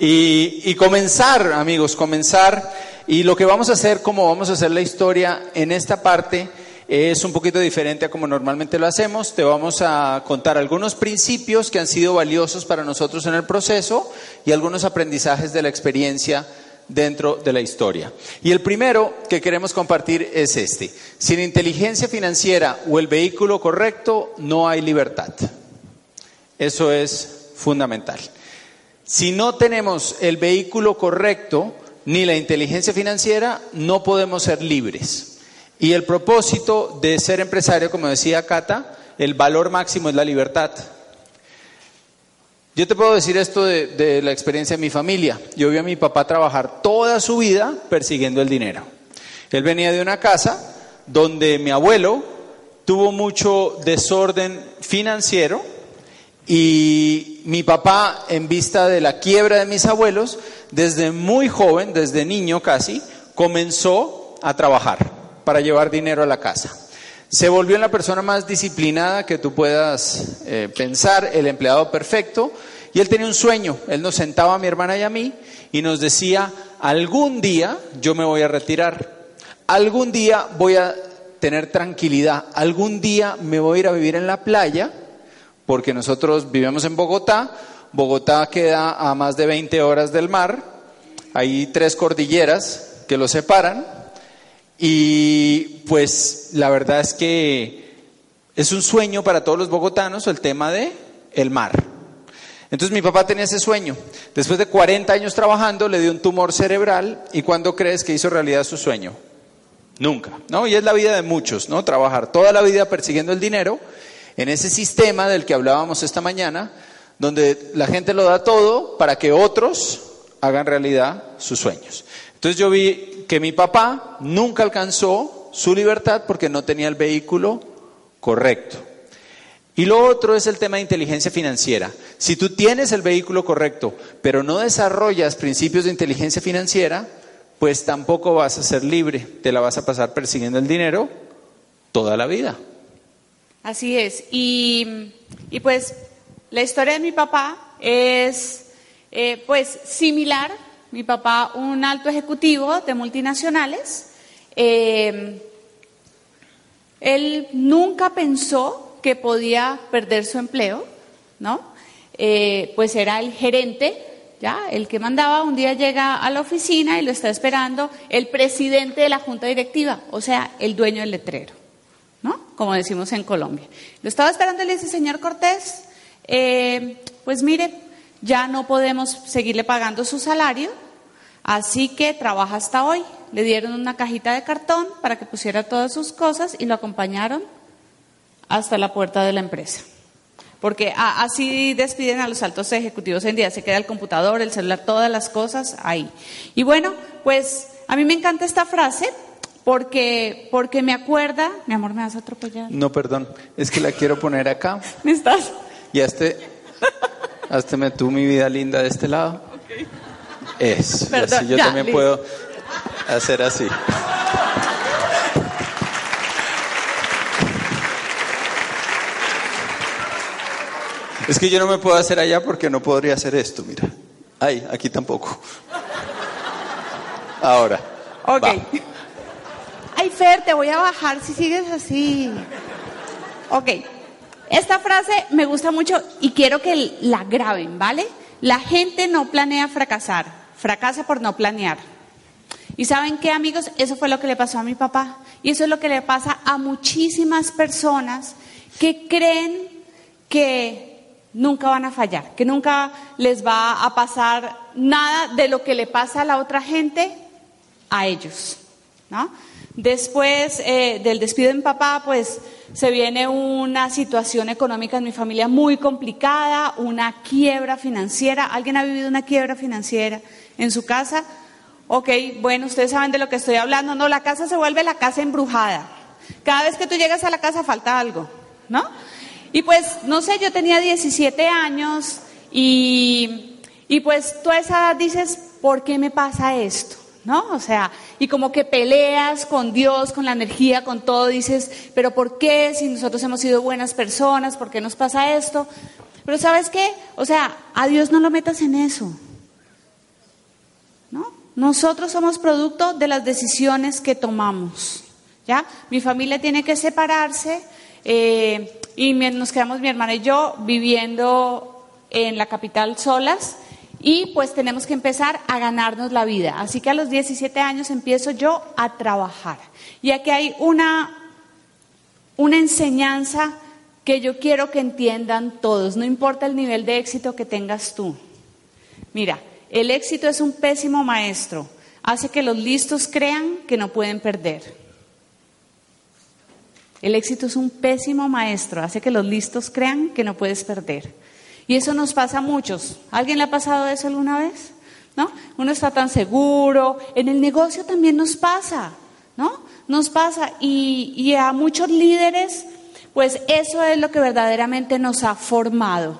Y, comenzar, amigos, comenzar. Y lo que vamos a hacer, como vamos a hacer la historia en esta parte, es un poquito diferente a como normalmente lo hacemos. Te vamos a contar algunos principios que han sido valiosos para nosotros en el proceso y algunos aprendizajes de la experiencia dentro de la historia. Y el primero que queremos compartir es este. Sin inteligencia financiera o el vehículo correcto, no hay libertad. Eso es fundamental. Si no tenemos el vehículo correcto ni la inteligencia financiera, no podemos ser libres. Y el propósito de ser empresario, como decía Cata, el valor máximo es la libertad. Yo te puedo decir esto de, la experiencia de mi familia. Yo vi a mi papá trabajar toda su vida persiguiendo el dinero. Él venía de una casa donde mi abuelo tuvo mucho desorden financiero y mi papá, en vista de la quiebra de mis abuelos, desde muy joven, desde niño casi, comenzó a trabajar para llevar dinero a la casa. Se volvió la persona más disciplinada que tú puedas eh, pensar, el empleado perfecto, y él tenía un sueño. Él nos sentaba a mi hermana y a mí y nos decía, algún día yo me voy a retirar, algún día voy a tener tranquilidad, algún día me voy a ir a vivir en la playa, porque nosotros vivimos en Bogotá, Bogotá queda a más de 20 horas del mar, hay tres cordilleras que lo separan, y pues la verdad es que es un sueño para todos los bogotanos el tema de el mar. Entonces mi papá tenía ese sueño. Después de 40 años trabajando, le dio un tumor cerebral y ¿cuándo crees que hizo realidad su sueño? Nunca, ¿no? Y es la vida de muchos, ¿no? Trabajar toda la vida persiguiendo el dinero en ese sistema del que hablábamos esta mañana, donde la gente lo da todo para que otros hagan realidad sus sueños. Entonces yo vi que mi papá nunca alcanzó su libertad porque no tenía el vehículo correcto. Y lo otro es el tema de inteligencia financiera. Si tú tienes el vehículo correcto, pero no desarrollas principios de inteligencia financiera, pues tampoco vas a ser libre, te la vas a pasar persiguiendo el dinero toda la vida. Así es. Y, pues la historia de mi papá es eh, pues similar. Mi papá, un alto ejecutivo de multinacionales, eh, él nunca pensó que podía perder su empleo, ¿no? Eh, pues era el gerente, ya, el que mandaba, un día llega a la oficina y lo está esperando el presidente de la junta directiva, o sea, el dueño del letrero, ¿no? Como decimos en Colombia. Lo estaba esperando y le dice, señor Cortés, eh, pues mire, ya no podemos seguirle pagando su salario, así que trabaja hasta hoy. Le dieron una cajita de cartón para que pusiera todas sus cosas y lo acompañaron hasta la puerta de la empresa. Porque así despiden a los altos ejecutivos en día, se queda el computador, el celular, todas las cosas ahí. Y bueno, pues a mí me encanta esta frase porque, porque me acuerda, mi amor, ¿me vas a atropellar? No, perdón, es que la quiero poner acá. ¿Me estás? Y este Hazte tú mi vida linda de este lado. Es. así yo también puedo hacer así. Es que yo no me puedo hacer allá porque no podría hacer esto, mira. Ay, aquí tampoco. Ahora. Ok. Ay, Fer, te voy a bajar si sigues así. Ok. Esta frase me gusta mucho y quiero que la graben, ¿vale? La gente no planea fracasar, fracasa por no planear. Y saben qué, amigos, eso fue lo que le pasó a mi papá. Y eso es lo que le pasa a muchísimas personas que creen que nunca van a fallar, que nunca les va a pasar nada de lo que le pasa a la otra gente a ellos, ¿no? Después eh, del despido de papá, pues se viene una situación económica en mi familia muy complicada, una quiebra financiera. ¿Alguien ha vivido una quiebra financiera en su casa? Ok, bueno, ustedes saben de lo que estoy hablando. No, la casa se vuelve la casa embrujada. Cada vez que tú llegas a la casa falta algo, ¿no? Y pues, no sé, yo tenía 17 años y, y pues tú esa edad dices, ¿por qué me pasa esto? ¿No? O sea, y como que peleas con Dios, con la energía, con todo, dices, pero ¿por qué si nosotros hemos sido buenas personas? ¿Por qué nos pasa esto? Pero ¿sabes qué? O sea, a Dios no lo metas en eso. ¿no? Nosotros somos producto de las decisiones que tomamos. ¿ya? Mi familia tiene que separarse eh, y nos quedamos mi hermana y yo viviendo en la capital solas y pues tenemos que empezar a ganarnos la vida. Así que a los 17 años empiezo yo a trabajar. Y aquí hay una, una enseñanza que yo quiero que entiendan todos, no importa el nivel de éxito que tengas tú. Mira, el éxito es un pésimo maestro, hace que los listos crean que no pueden perder. El éxito es un pésimo maestro, hace que los listos crean que no puedes perder. Y eso nos pasa a muchos. ¿Alguien le ha pasado eso alguna vez? ¿No? Uno está tan seguro. En el negocio también nos pasa, ¿no? Nos pasa. Y, a muchos líderes, pues eso es lo que verdaderamente nos ha formado.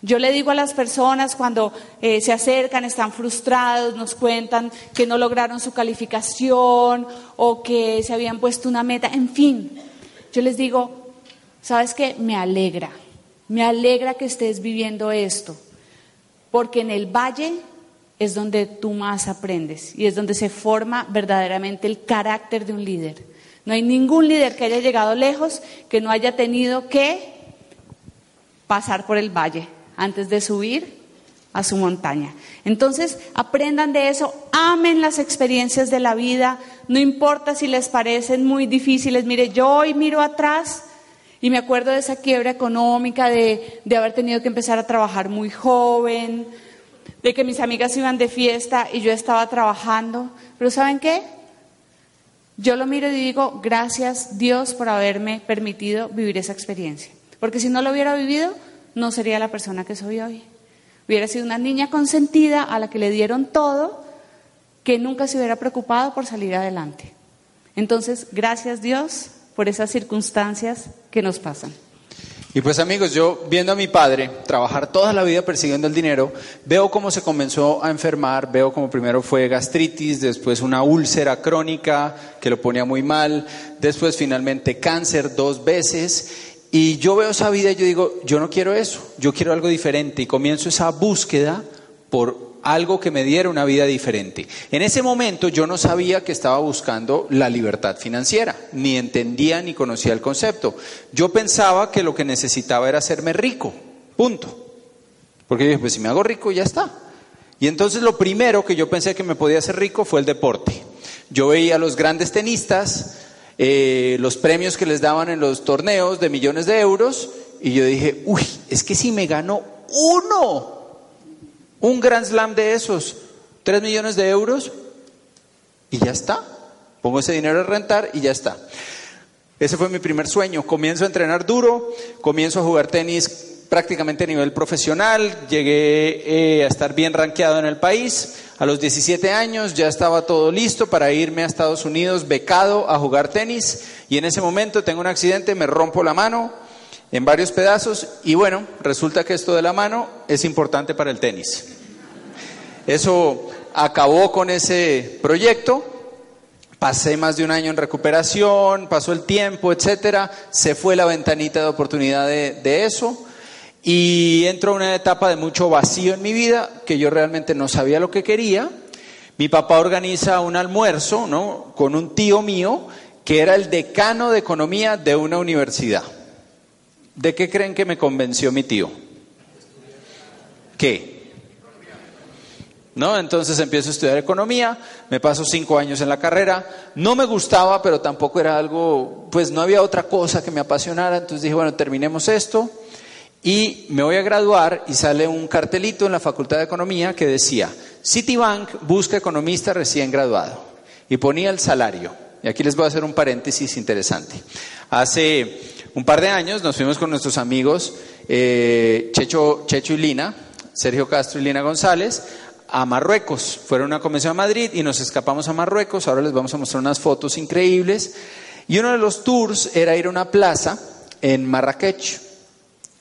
Yo le digo a las personas cuando eh, se acercan, están frustrados, nos cuentan que no lograron su calificación o que se habían puesto una meta, en fin, yo les digo, ¿sabes qué? Me alegra, me alegra que estés viviendo esto, porque en el valle es donde tú más aprendes y es donde se forma verdaderamente el carácter de un líder. No hay ningún líder que haya llegado lejos que no haya tenido que pasar por el valle antes de subir a su montaña. Entonces, aprendan de eso, amen las experiencias de la vida, no importa si les parecen muy difíciles. Mire, yo hoy miro atrás y me acuerdo de esa quiebra económica, de, haber tenido que empezar a trabajar muy joven, de que mis amigas iban de fiesta y yo estaba trabajando. Pero ¿saben qué? Yo lo miro y digo, gracias Dios por haberme permitido vivir esa experiencia. Porque si no lo hubiera vivido, no sería la persona que soy hoy. Hubiera sido una niña consentida a la que le dieron todo, que nunca se hubiera preocupado por salir adelante. Entonces, gracias Dios por esas circunstancias que nos pasan. Y pues amigos, yo viendo a mi padre trabajar toda la vida persiguiendo el dinero, veo cómo se comenzó a enfermar, veo cómo primero fue gastritis, después una úlcera crónica que lo ponía muy mal, después finalmente cáncer dos veces. Y yo veo esa vida y yo digo, yo no quiero eso, yo quiero algo diferente. Y comienzo esa búsqueda por algo que me diera una vida diferente. En ese momento yo no sabía que estaba buscando la libertad financiera, ni entendía ni conocía el concepto. Yo pensaba que lo que necesitaba era hacerme rico, punto. Porque yo dije, pues si me hago rico ya está. Y entonces lo primero que yo pensé que me podía hacer rico fue el deporte. Yo veía a los grandes tenistas, eh, los premios que les daban en los torneos de millones de euros, y yo dije, uy, es que si me gano uno un Grand Slam de esos, 3 millones de euros, y ya está. Pongo ese dinero a rentar y ya está. Ese fue mi primer sueño. Comienzo a entrenar duro, comienzo a jugar tenis prácticamente a nivel profesional, llegué eh, a estar bien rankeado en el país. A los 17 años ya estaba todo listo para irme a Estados Unidos becado a jugar tenis y en ese momento tengo un accidente, me rompo la mano, en varios pedazos y bueno, resulta que esto de la mano es importante para el tenis. Eso acabó con ese proyecto, pasé más de un año en recuperación, pasó el tiempo, etcétera, se fue la ventanita de oportunidad de, eso y entró una etapa de mucho vacío en mi vida que yo realmente no sabía lo que quería. Mi papá organiza un almuerzo, ¿no? Con un tío mío que era el decano de economía de una universidad. ¿De qué creen que me convenció mi tío? ¿Qué? ¿No? Entonces empiezo a estudiar economía, me paso cinco años en la carrera, no me gustaba, pero tampoco era algo, pues no había otra cosa que me apasionara, entonces dije, bueno, terminemos esto y me voy a graduar y sale un cartelito en la Facultad de Economía que decía, Citibank busca economista recién graduado y ponía el salario. Y aquí les voy a hacer un paréntesis interesante. Hace un par de años nos fuimos con nuestros amigos eh, Checho, Checho y Lina, Sergio Castro y Lina González, a Marruecos. Fueron a una convención a Madrid y nos escapamos a Marruecos. Ahora les vamos a mostrar unas fotos increíbles. Y uno de los tours era ir a una plaza en Marrakech.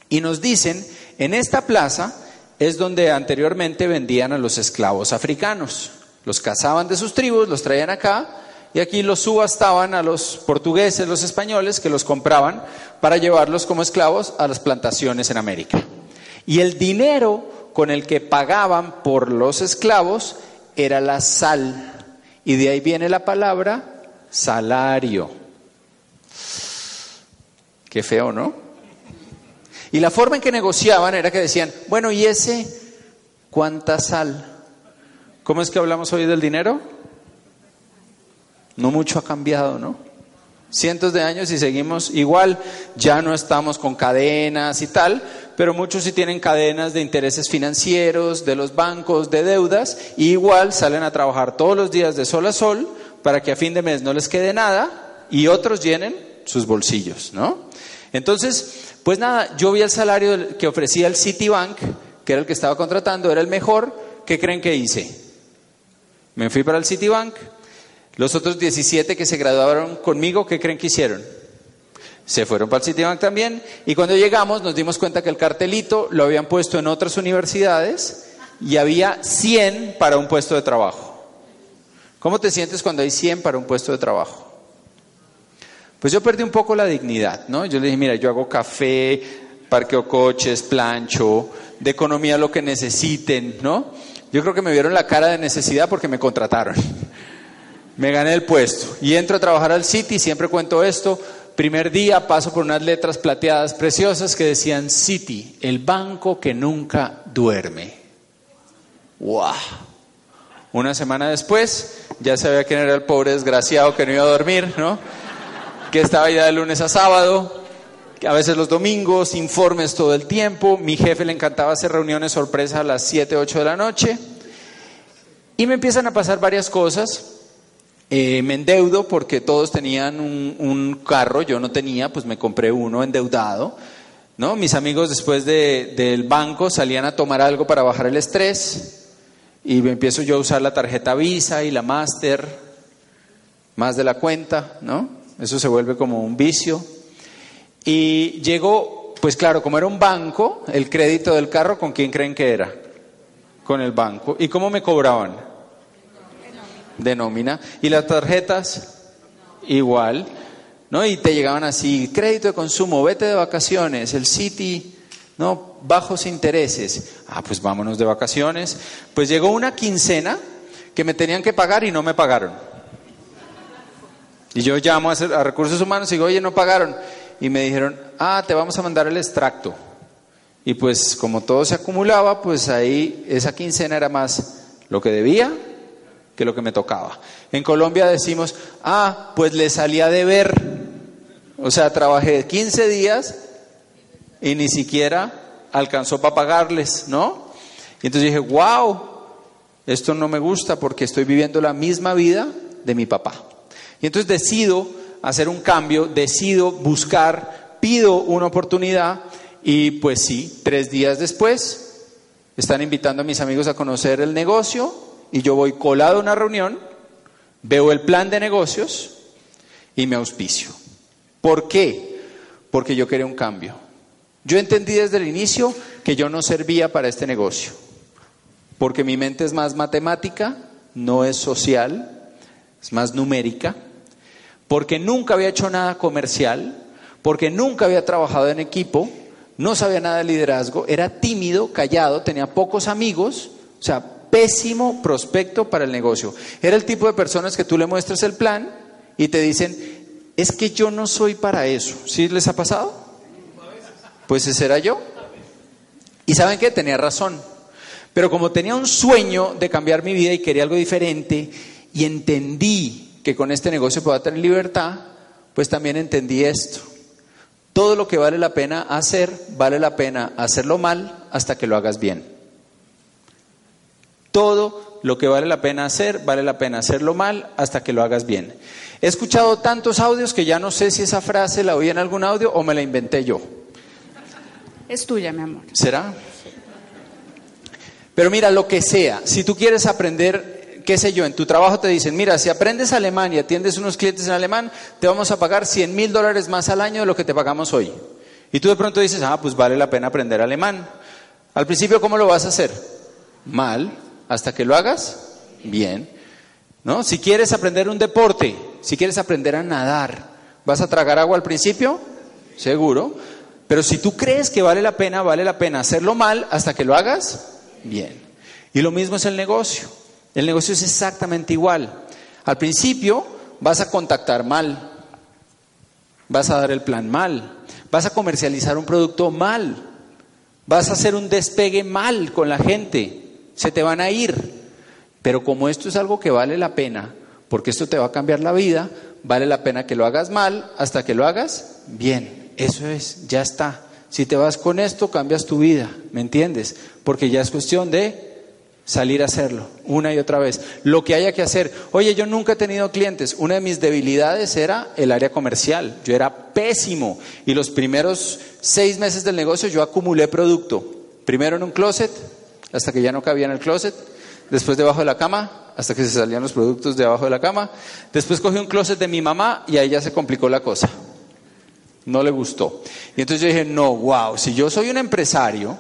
Y nos dicen, en esta plaza es donde anteriormente vendían a los esclavos africanos. Los cazaban de sus tribus, los traían acá y aquí los subastaban a los portugueses, los españoles, que los compraban para llevarlos como esclavos a las plantaciones en América. Y el dinero con el que pagaban por los esclavos era la sal. Y de ahí viene la palabra salario. Qué feo, ¿no? Y la forma en que negociaban era que decían, bueno, ¿y ese cuánta sal? ¿Cómo es que hablamos hoy del dinero? No mucho ha cambiado, ¿no? Cientos de años y seguimos igual, ya no estamos con cadenas y tal, pero muchos sí tienen cadenas de intereses financieros, de los bancos, de deudas, y igual salen a trabajar todos los días de sol a sol para que a fin de mes no les quede nada y otros llenen sus bolsillos, ¿no? Entonces, pues nada, yo vi el salario que ofrecía el Citibank, que era el que estaba contratando, era el mejor, ¿qué creen que hice? Me fui para el Citibank, los otros 17 que se graduaron conmigo, ¿qué creen que hicieron? Se fueron para el Citibank también y cuando llegamos nos dimos cuenta que el cartelito lo habían puesto en otras universidades y había 100 para un puesto de trabajo. ¿Cómo te sientes cuando hay 100 para un puesto de trabajo? Pues yo perdí un poco la dignidad, ¿no? Yo le dije, mira, yo hago café, parqueo coches, plancho, de economía lo que necesiten, ¿no? Yo creo que me vieron la cara de necesidad porque me contrataron. Me gané el puesto y entro a trabajar al City, siempre cuento esto. Primer día paso por unas letras plateadas preciosas que decían City, el banco que nunca duerme. ¡Wow! Una semana después ya sabía quién era el pobre desgraciado que no iba a dormir, ¿no? Que estaba ya de lunes a sábado, a veces los domingos, informes todo el tiempo. Mi jefe le encantaba hacer reuniones sorpresa a las 7, 8 de la noche. Y me empiezan a pasar varias cosas. Eh, me endeudo porque todos tenían un, carro, yo no tenía, pues me compré uno endeudado. ¿no? Mis amigos después del banco salían a tomar algo para bajar el estrés y me empiezo yo a usar la tarjeta Visa y la Master, más de la cuenta, ¿no? Eso se vuelve como un vicio. Y llegó, pues claro, como era un banco, el crédito del carro, ¿con quién creen que era? Con el banco. ¿Y cómo me cobraban? De nómina. Y las tarjetas, igual. ¿no? Y te llegaban así, crédito de consumo, vete de vacaciones, el City, ¿no? Bajos intereses. Ah, pues vámonos de vacaciones. Pues llegó una quincena que me tenían que pagar y no me pagaron. Y yo llamo a, a recursos humanos y digo, oye, no pagaron. Y me dijeron, ah, te vamos a mandar el extracto. Y pues como todo se acumulaba, pues ahí esa quincena era más lo que debía que lo que me tocaba. En Colombia decimos, ah, pues le salía de ver. O sea, trabajé 15 días y ni siquiera alcanzó para pagarles, ¿no? Y entonces dije, wow, esto no me gusta porque estoy viviendo la misma vida de mi papá. Y entonces decido hacer un cambio, decido buscar, pido una oportunidad y pues sí, tres días después están invitando a mis amigos a conocer el negocio y yo voy colado a una reunión, veo el plan de negocios y me auspicio. ¿Por qué? Porque yo quería un cambio. Yo entendí desde el inicio que yo no servía para este negocio, porque mi mente es más matemática, no es social, es más numérica, porque nunca había hecho nada comercial, porque nunca había trabajado en equipo, no sabía nada de liderazgo, era tímido, callado, tenía pocos amigos, o sea, pésimo prospecto para el negocio. Era el tipo de personas que tú le muestras el plan y te dicen, es que yo no soy para eso. ¿Sí les ha pasado? Pues ese era yo. Y saben que tenía razón. Pero como tenía un sueño de cambiar mi vida y quería algo diferente y entendí que con este negocio puedo tener libertad, pues también entendí esto. Todo lo que vale la pena hacer, vale la pena hacerlo mal hasta que lo hagas bien. Todo lo que vale la pena hacer, vale la pena hacerlo mal hasta que lo hagas bien. He escuchado tantos audios que ya no sé si esa frase la oí en algún audio o me la inventé yo. Es tuya, mi amor. ¿Será? Pero mira, lo que sea, si tú quieres aprender, qué sé yo, en tu trabajo te dicen, mira, si aprendes alemán y atiendes unos clientes en alemán, te vamos a pagar 100 mil dólares más al año de lo que te pagamos hoy. Y tú de pronto dices, ah, pues vale la pena aprender alemán. Al principio, ¿cómo lo vas a hacer? Mal hasta que lo hagas bien. ¿No? Si quieres aprender un deporte, si quieres aprender a nadar, ¿vas a tragar agua al principio? Seguro. Pero si tú crees que vale la pena, vale la pena hacerlo mal hasta que lo hagas bien. Y lo mismo es el negocio. El negocio es exactamente igual. Al principio vas a contactar mal, vas a dar el plan mal, vas a comercializar un producto mal, vas a hacer un despegue mal con la gente, se te van a ir. Pero como esto es algo que vale la pena, porque esto te va a cambiar la vida, vale la pena que lo hagas mal hasta que lo hagas bien. Eso es, ya está. Si te vas con esto, cambias tu vida, ¿me entiendes? Porque ya es cuestión de salir a hacerlo una y otra vez. Lo que haya que hacer. Oye, yo nunca he tenido clientes. Una de mis debilidades era el área comercial. Yo era pésimo. Y los primeros seis meses del negocio yo acumulé producto. Primero en un closet, hasta que ya no cabía en el closet. Después debajo de la cama, hasta que se salían los productos debajo de la cama. Después cogí un closet de mi mamá y ahí ya se complicó la cosa. No le gustó. Y entonces yo dije, no, wow, si yo soy un empresario,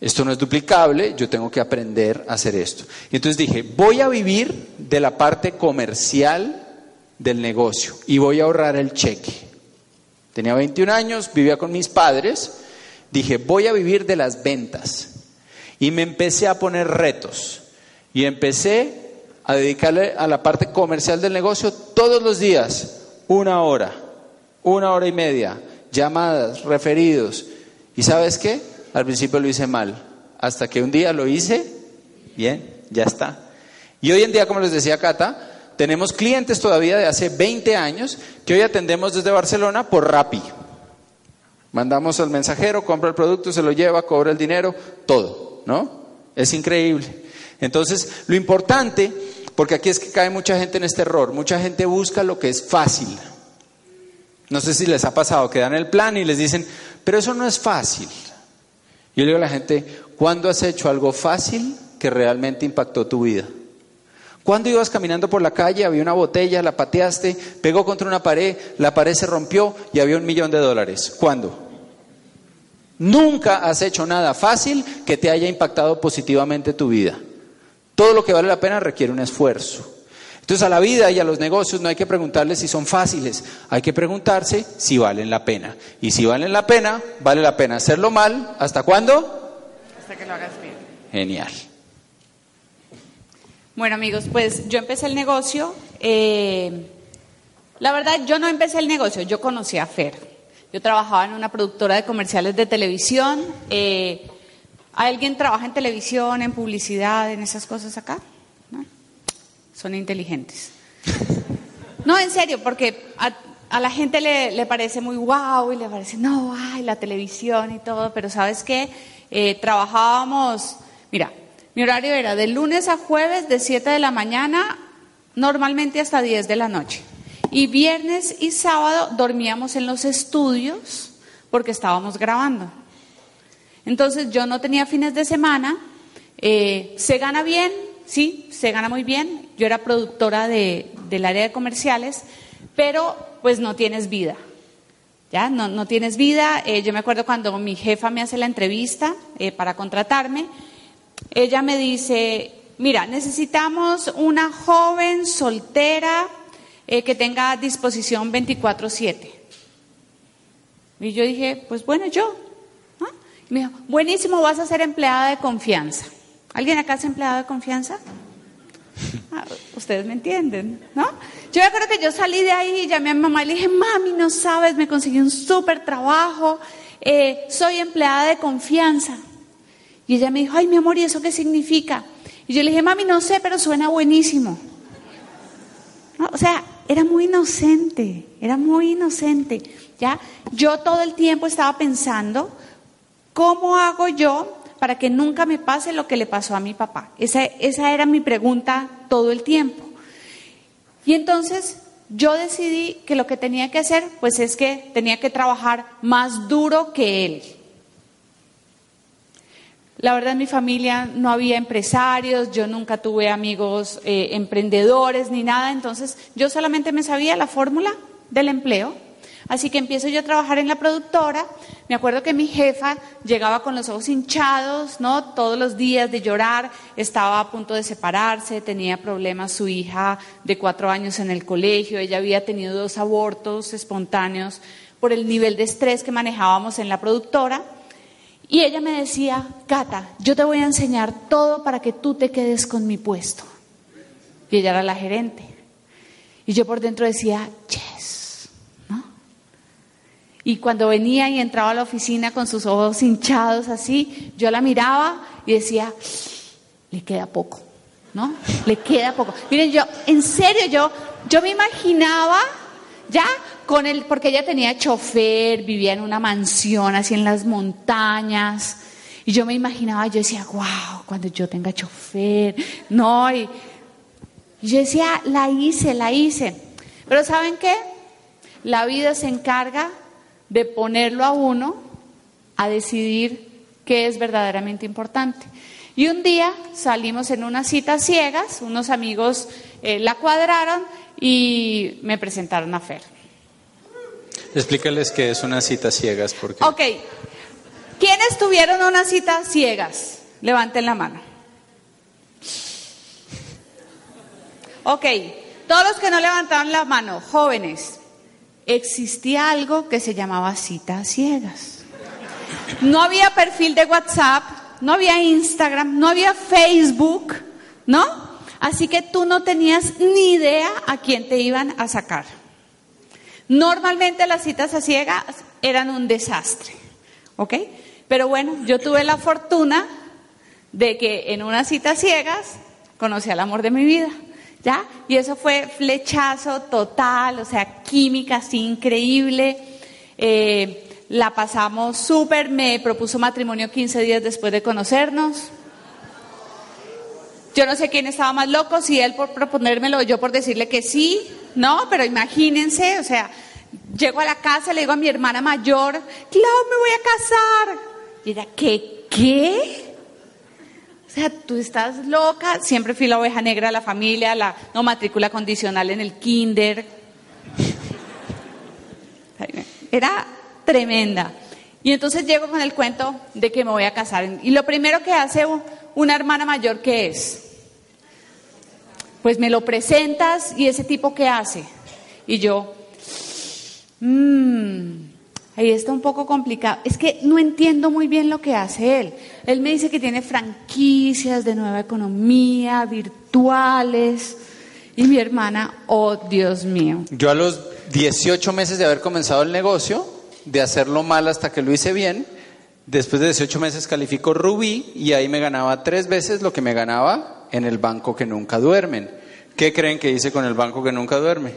esto no es duplicable, yo tengo que aprender a hacer esto. Y entonces dije, voy a vivir de la parte comercial del negocio y voy a ahorrar el cheque. Tenía 21 años, vivía con mis padres, dije, voy a vivir de las ventas. Y me empecé a poner retos. Y empecé a dedicarle a la parte comercial del negocio todos los días, una hora, una hora y media, llamadas, referidos. ¿Y sabes qué? Al principio lo hice mal, hasta que un día lo hice bien, ya está. Y hoy en día, como les decía Cata, tenemos clientes todavía de hace 20 años que hoy atendemos desde Barcelona por Rappi. Mandamos al mensajero, compra el producto, se lo lleva, cobra el dinero, todo, ¿no? Es increíble. Entonces, lo importante, porque aquí es que cae mucha gente en este error, mucha gente busca lo que es fácil. No sé si les ha pasado que dan el plan y les dicen, pero eso no es fácil. Yo le digo a la gente, ¿cuándo has hecho algo fácil que realmente impactó tu vida? ¿Cuándo ibas caminando por la calle, había una botella, la pateaste, pegó contra una pared, la pared se rompió y había un millón de dólares? ¿Cuándo? Nunca has hecho nada fácil que te haya impactado positivamente tu vida. Todo lo que vale la pena requiere un esfuerzo. Entonces a la vida y a los negocios no hay que preguntarles si son fáciles, hay que preguntarse si valen la pena. Y si valen la pena, vale la pena hacerlo mal. ¿Hasta cuándo? Hasta que lo hagas bien. Genial. Bueno amigos, pues yo empecé el negocio. Eh, la verdad, yo no empecé el negocio, yo conocí a Fer. Yo trabajaba en una productora de comerciales de televisión. Eh, ¿Alguien trabaja en televisión, en publicidad, en esas cosas acá? son inteligentes. No, en serio, porque a, la gente le, parece muy guau y le parece, no, ay, la televisión y todo, pero ¿sabes qué? Eh, trabajábamos, mira, mi horario era de lunes a jueves de 7 de la mañana, normalmente hasta 10 de la noche. Y viernes y sábado dormíamos en los estudios porque estábamos grabando. Entonces yo no tenía fines de semana, eh, se gana bien, sí, se gana muy bien. Yo era productora de, del área de comerciales, pero pues no tienes vida. ¿Ya? No, no tienes vida. Eh, yo me acuerdo cuando mi jefa me hace la entrevista eh, para contratarme, ella me dice, mira, necesitamos una joven soltera eh, que tenga disposición 24/7. Y yo dije, pues bueno, yo. ¿Ah? me dijo, buenísimo, vas a ser empleada de confianza. ¿Alguien acá es empleado de confianza? Ah, ustedes me entienden, ¿no? Yo me acuerdo que yo salí de ahí, llamé a mi mamá y le dije, mami, no sabes, me conseguí un súper trabajo, eh, soy empleada de confianza. Y ella me dijo, ay, mi amor, ¿y eso qué significa? Y yo le dije, mami, no sé, pero suena buenísimo. O sea, era muy inocente, era muy inocente. ¿ya? Yo todo el tiempo estaba pensando, ¿cómo hago yo para que nunca me pase lo que le pasó a mi papá? Esa, esa era mi pregunta todo el tiempo. Y entonces yo decidí que lo que tenía que hacer, pues es que tenía que trabajar más duro que él. La verdad en mi familia no había empresarios, yo nunca tuve amigos eh, emprendedores ni nada, entonces yo solamente me sabía la fórmula del empleo Así que empiezo yo a trabajar en la productora. Me acuerdo que mi jefa llegaba con los ojos hinchados, ¿no? Todos los días de llorar, estaba a punto de separarse, tenía problemas su hija de cuatro años en el colegio, ella había tenido dos abortos espontáneos por el nivel de estrés que manejábamos en la productora. Y ella me decía, Cata, yo te voy a enseñar todo para que tú te quedes con mi puesto. y ella era la gerente. Y yo por dentro decía, yes, ¿no? Y cuando venía y entraba a la oficina con sus ojos hinchados así, yo la miraba y decía, le queda poco, ¿no? Le queda poco. Miren, yo, en serio, yo, yo me imaginaba ya con él, porque ella tenía chofer, vivía en una mansión así en las montañas. Y yo me imaginaba, yo decía, wow, cuando yo tenga chofer, no, y, yo decía, la hice, la hice. Pero ¿saben qué? La vida se encarga de ponerlo a uno a decidir qué es verdaderamente importante. Y un día salimos en unas citas ciegas, unos amigos eh, la cuadraron y me presentaron a Fer. Explícales qué es una cita ciegas. Porque... Ok. ¿Quiénes tuvieron una cita ciegas? Levanten la mano. Ok. Todos los que no levantaron la mano, jóvenes, existía algo que se llamaba cita ciegas. No había perfil de WhatsApp, no había Instagram, no había Facebook, ¿no? Así que tú no tenías ni idea a quién te iban a sacar. Normalmente las citas a ciegas eran un desastre, ¿ok? Pero bueno, yo tuve la fortuna de que en unas citas ciegas conocí al amor de mi vida, ¿ya? Y eso fue flechazo total, o sea, química así increíble. Eh, la pasamos súper, me propuso matrimonio 15 días después de conocernos. Yo no sé quién estaba más loco, si él por proponérmelo o yo por decirle que sí, no, pero imagínense, o sea, llego a la casa, le digo a mi hermana mayor, Clau, me voy a casar. Y ella, ¿qué? ¿Qué? O sea, tú estás loca, siempre fui la oveja negra de la familia, la no matrícula condicional en el kinder. Era tremenda. Y entonces llego con el cuento de que me voy a casar. Y lo primero que hace una hermana mayor, ¿qué es? Pues me lo presentas y ese tipo ¿qué hace. Y yo, mmm, ahí está un poco complicado. Es que no entiendo muy bien lo que hace él. Él me dice que tiene franquicias de nueva economía, virtuales. Y mi hermana, oh Dios mío. Yo a los 18 meses de haber comenzado el negocio, de hacerlo mal hasta que lo hice bien, después de 18 meses califico Rubí y ahí me ganaba tres veces lo que me ganaba en el banco que nunca duermen. ¿Qué creen que hice con el banco que nunca duerme?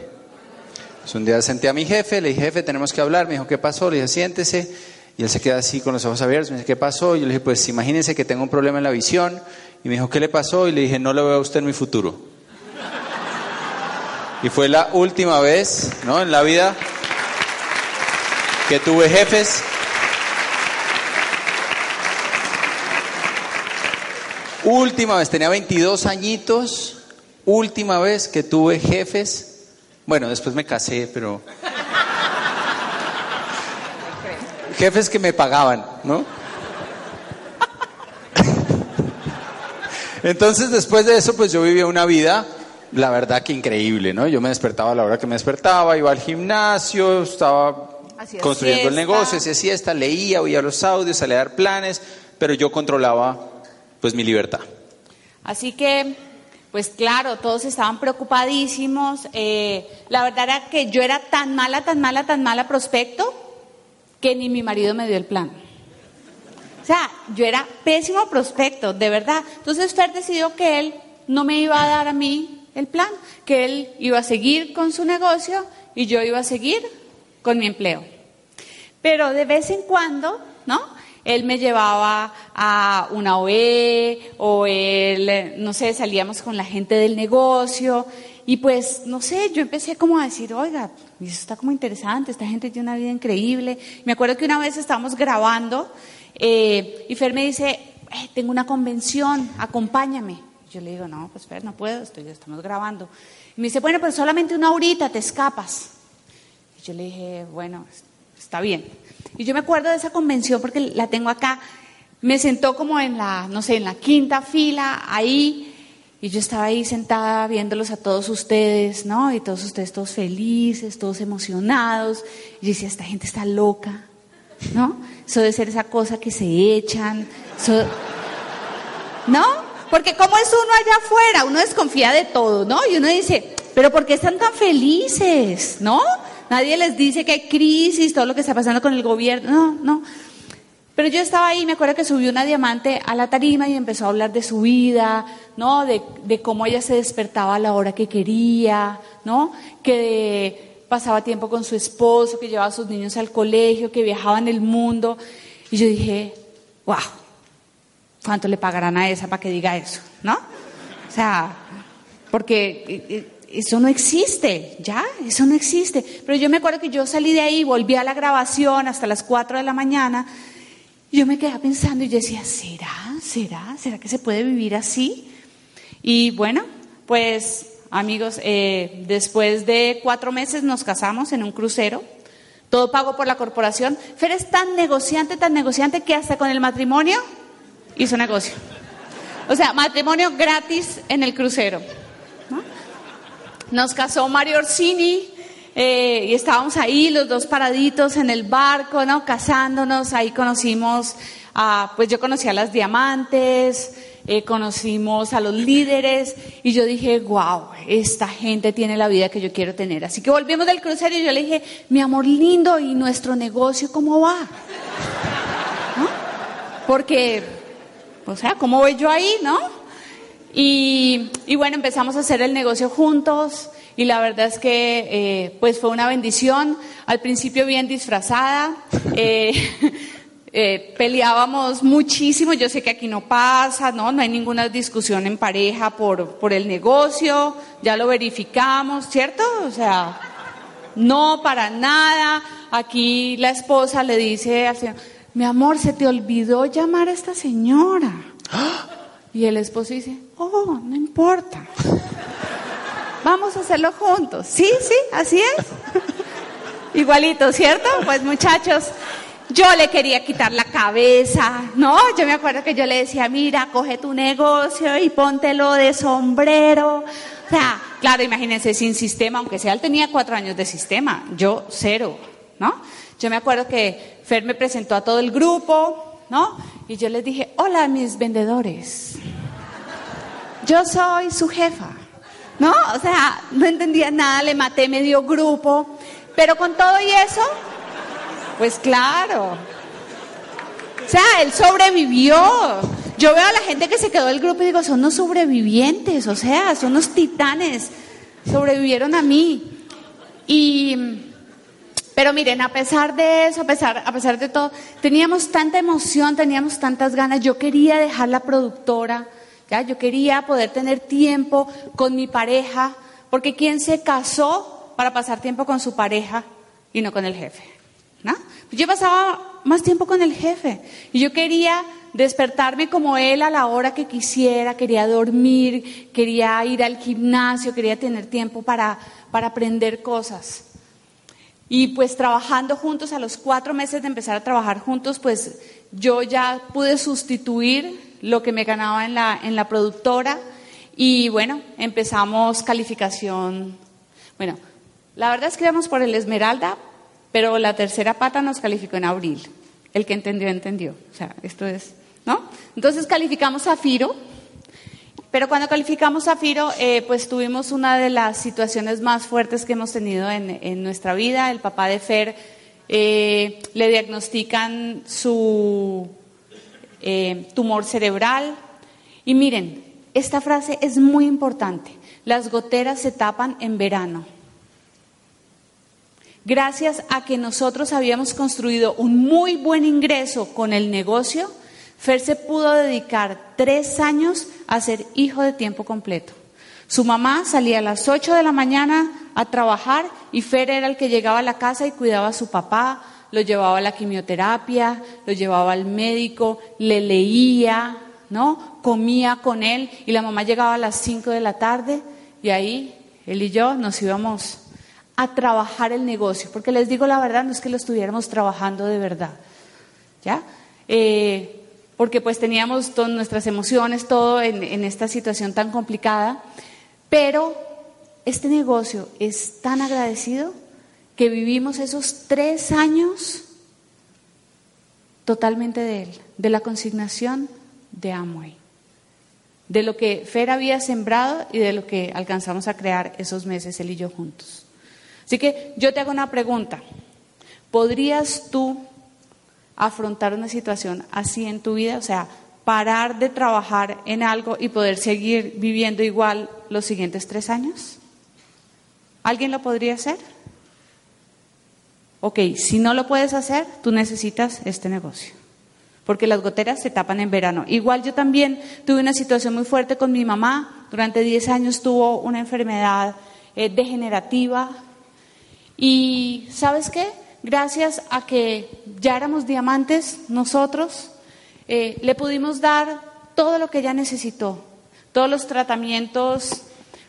Pues un día senté a mi jefe, le dije, jefe, tenemos que hablar. Me dijo, ¿qué pasó? Le dije, siéntese. Y él se queda así con los ojos abiertos. Me dice, ¿qué pasó? Y yo le dije, pues imagínense que tengo un problema en la visión. Y me dijo, ¿qué le pasó? Y le dije, no lo veo a usted en mi futuro. Y fue la última vez, ¿no? En la vida que tuve jefes. Última vez, tenía 22 añitos. Última vez que tuve jefes. Bueno, después me casé, pero... Jefes que me pagaban, ¿no? Entonces, después de eso, pues yo vivía una vida, la verdad que increíble, ¿no? Yo me despertaba a la hora que me despertaba, iba al gimnasio, estaba Hacía construyendo el negocio, hacía siesta, leía, oía los audios, salía a dar planes, pero yo controlaba, pues, mi libertad. Así que, pues claro, todos estaban preocupadísimos. Eh, la verdad era que yo era tan mala, tan mala, tan mala prospecto que ni mi marido me dio el plan. O sea, yo era pésimo prospecto, de verdad. Entonces Fer decidió que él no me iba a dar a mí el plan, que él iba a seguir con su negocio y yo iba a seguir con mi empleo. Pero de vez en cuando, ¿no? Él me llevaba a una OE o él, no sé, salíamos con la gente del negocio y pues, no sé, yo empecé como a decir, oiga, eso está como interesante, esta gente tiene una vida increíble. Me acuerdo que una vez estábamos grabando eh, y Fer me dice, "Eh, tengo una convención, acompáñame. Yo le digo, no, pues Fer, no puedo, estoy, estamos grabando. Y me dice, bueno, pues solamente una horita te escapas. Y yo le dije, bueno, está bien. Y yo me acuerdo de esa convención porque la tengo acá. Me sentó como en la, no sé, en la quinta fila, ahí. Y yo estaba ahí sentada viéndolos a todos ustedes, ¿no? Y todos ustedes todos felices, todos emocionados. Y yo decía, esta gente está loca, ¿no? Eso debe ser esa cosa que se echan. eso- ¿No? porque como es uno allá afuera, uno desconfía de todo, ¿no? Y uno dice, pero ¿por qué están tan felices? ¿No? Nadie les dice que hay crisis, todo lo que está pasando con el gobierno, no, no. Pero yo estaba ahí, me acuerdo que subió una diamante a la tarima y empezó a hablar de su vida, ¿no? De, de cómo ella se despertaba a la hora que quería, ¿no? Que pasaba tiempo con su esposo, que llevaba a sus niños al colegio, que viajaba en el mundo. Y yo dije, wow, ¿cuánto le pagarán a esa para que diga eso? ¿No? O sea, porque eso no existe, ¿ya? Eso no existe. Pero yo me acuerdo que yo salí de ahí, volví a la grabación hasta las 4 de la mañana yo me quedaba pensando y decía, ¿será? ¿Será? ¿Será que se puede vivir así? Y bueno, pues amigos, eh, después de cuatro meses nos casamos en un crucero, todo pago por la corporación. Fer es tan negociante, tan negociante que hasta con el matrimonio hizo negocio. O sea, matrimonio gratis en el crucero. Nos casó Mario Orsini, eh, y estábamos ahí los dos paraditos en el barco, ¿no? Casándonos, ahí conocimos, a, pues yo conocí a las diamantes, eh, conocimos a los líderes y yo dije, wow, esta gente tiene la vida que yo quiero tener. Así que volvimos del crucero y yo le dije, mi amor lindo, ¿y nuestro negocio cómo va? ¿No? Porque, o sea, ¿cómo voy yo ahí, no? Y, y bueno, empezamos a hacer el negocio juntos y la verdad es que eh, pues fue una bendición. Al principio bien disfrazada, eh, eh, peleábamos muchísimo. Yo sé que aquí no pasa, no, no hay ninguna discusión en pareja por, por el negocio. Ya lo verificamos, ¿cierto? O sea, no para nada. Aquí la esposa le dice al señor, mi amor, se te olvidó llamar a esta señora. Y el esposo dice, oh, no importa. Vamos a hacerlo juntos. Sí, sí, así es. Igualito, ¿cierto? Pues muchachos, yo le quería quitar la cabeza, ¿no? Yo me acuerdo que yo le decía, mira, coge tu negocio y póntelo de sombrero. O sea, claro, imagínense, sin sistema, aunque sea él tenía cuatro años de sistema, yo cero, ¿no? Yo me acuerdo que Fer me presentó a todo el grupo, ¿no? Y yo les dije, hola mis vendedores, yo soy su jefa. ¿no? O sea, no entendía nada, le maté medio grupo, pero con todo y eso, pues claro. O sea, él sobrevivió. Yo veo a la gente que se quedó del grupo y digo, son unos sobrevivientes, o sea, son unos titanes, sobrevivieron a mí. Y, pero miren, a pesar de eso, a pesar, a pesar de todo, teníamos tanta emoción, teníamos tantas ganas, yo quería dejar la productora yo quería poder tener tiempo con mi pareja, porque ¿quién se casó para pasar tiempo con su pareja y no con el jefe? ¿no? Yo pasaba más tiempo con el jefe y yo quería despertarme como él a la hora que quisiera, quería dormir, quería ir al gimnasio, quería tener tiempo para, para aprender cosas. Y pues trabajando juntos, a los cuatro meses de empezar a trabajar juntos, pues yo ya pude sustituir lo que me ganaba en la, en la productora y bueno, empezamos calificación. Bueno, la verdad es que íbamos por el Esmeralda, pero la tercera pata nos calificó en abril. El que entendió, entendió. O sea, esto es, ¿no? Entonces calificamos Zafiro, pero cuando calificamos Zafiro, eh, pues tuvimos una de las situaciones más fuertes que hemos tenido en, en nuestra vida. El papá de Fer eh, le diagnostican su eh, tumor cerebral. Y miren, esta frase es muy importante. Las goteras se tapan en verano. Gracias a que nosotros habíamos construido un muy buen ingreso con el negocio, Fer se pudo dedicar tres años a ser hijo de tiempo completo. Su mamá salía a las 8 de la mañana a trabajar y Fer era el que llegaba a la casa y cuidaba a su papá, lo llevaba a la quimioterapia, lo llevaba al médico, le leía, ¿no? Comía con él y la mamá llegaba a las 5 de la tarde y ahí él y yo nos íbamos a trabajar el negocio, porque les digo la verdad, no es que lo estuviéramos trabajando de verdad, ¿ya? Eh, porque pues teníamos todas nuestras emociones, todo en, en esta situación tan complicada, pero este negocio es tan agradecido que vivimos esos tres años totalmente de Él, de la consignación de Amway, de lo que Fer había sembrado y de lo que alcanzamos a crear esos meses él y yo juntos. Así que yo te hago una pregunta. ¿Podrías tú afrontar una situación así en tu vida? O sea, parar de trabajar en algo y poder seguir viviendo igual los siguientes tres años? ¿Alguien lo podría hacer? Ok, si no lo puedes hacer, tú necesitas este negocio. Porque las goteras se tapan en verano. Igual yo también tuve una situación muy fuerte con mi mamá. Durante 10 años tuvo una enfermedad eh, degenerativa. Y ¿sabes qué? Gracias a que ya éramos diamantes nosotros, eh, le pudimos dar todo lo que ella necesitó. Todos los tratamientos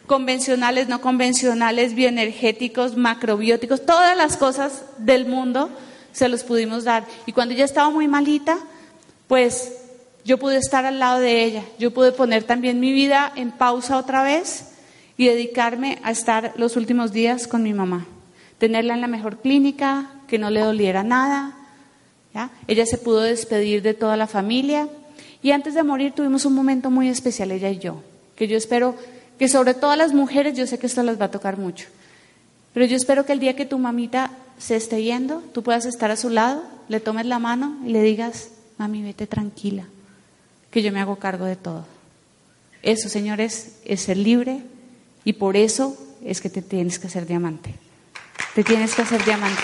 convencionales, no convencionales, bioenergéticos, macrobióticos, todas las cosas del mundo se los pudimos dar. Y cuando ella estaba muy malita, pues yo pude estar al lado de ella, yo pude poner también mi vida en pausa otra vez y dedicarme a estar los últimos días con mi mamá, tenerla en la mejor clínica, que no le doliera nada. Ella se pudo despedir de toda la familia y antes de morir tuvimos un momento muy especial, ella y yo, que yo espero que sobre todas las mujeres, yo sé que esto las va a tocar mucho, pero yo espero que el día que tu mamita se esté yendo, tú puedas estar a su lado, le tomes la mano y le digas, mami, vete tranquila, que yo me hago cargo de todo. Eso, señores, es ser libre y por eso es que te tienes que hacer diamante. Te tienes que hacer diamante.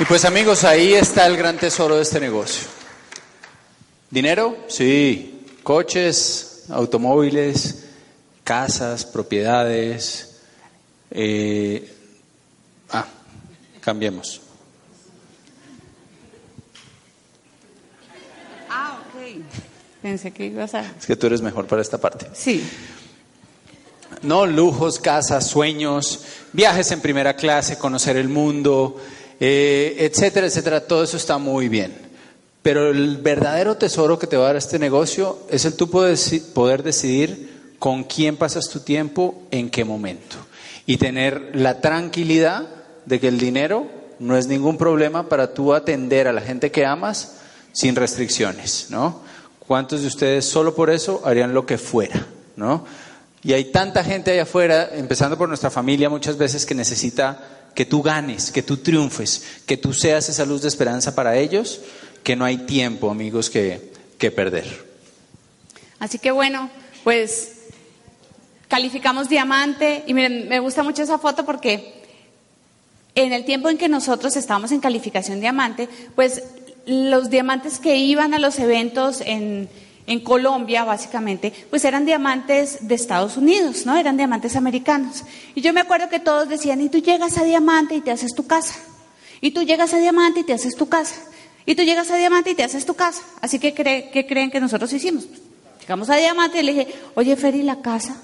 Y pues amigos, ahí está el gran tesoro de este negocio. ¿Dinero? Sí. Coches, automóviles, casas, propiedades. Eh, ah, cambiemos. Ah, ok. Pensé que ibas a... Es que tú eres mejor para esta parte. Sí. No, lujos, casas, sueños, viajes en primera clase, conocer el mundo, eh, etcétera, etcétera, todo eso está muy bien. Pero el verdadero tesoro que te va a dar este negocio es el tú poder decidir con quién pasas tu tiempo, en qué momento. Y tener la tranquilidad de que el dinero no es ningún problema para tú atender a la gente que amas sin restricciones, ¿no? ¿Cuántos de ustedes solo por eso harían lo que fuera, ¿no? Y hay tanta gente allá afuera, empezando por nuestra familia muchas veces, que necesita que tú ganes, que tú triunfes, que tú seas esa luz de esperanza para ellos, que no hay tiempo, amigos, que, que perder. Así que bueno, pues calificamos diamante y miren, me gusta mucho esa foto porque en el tiempo en que nosotros estábamos en calificación diamante, pues los diamantes que iban a los eventos en, en Colombia, básicamente, pues eran diamantes de Estados Unidos, ¿no? Eran diamantes americanos. Y yo me acuerdo que todos decían, y tú llegas a diamante y te haces tu casa. Y tú llegas a diamante y te haces tu casa. Y tú llegas a diamante y te haces tu casa. Así que, ¿qué creen que nosotros hicimos? llegamos a diamante y le dije, oye, Feri, la casa.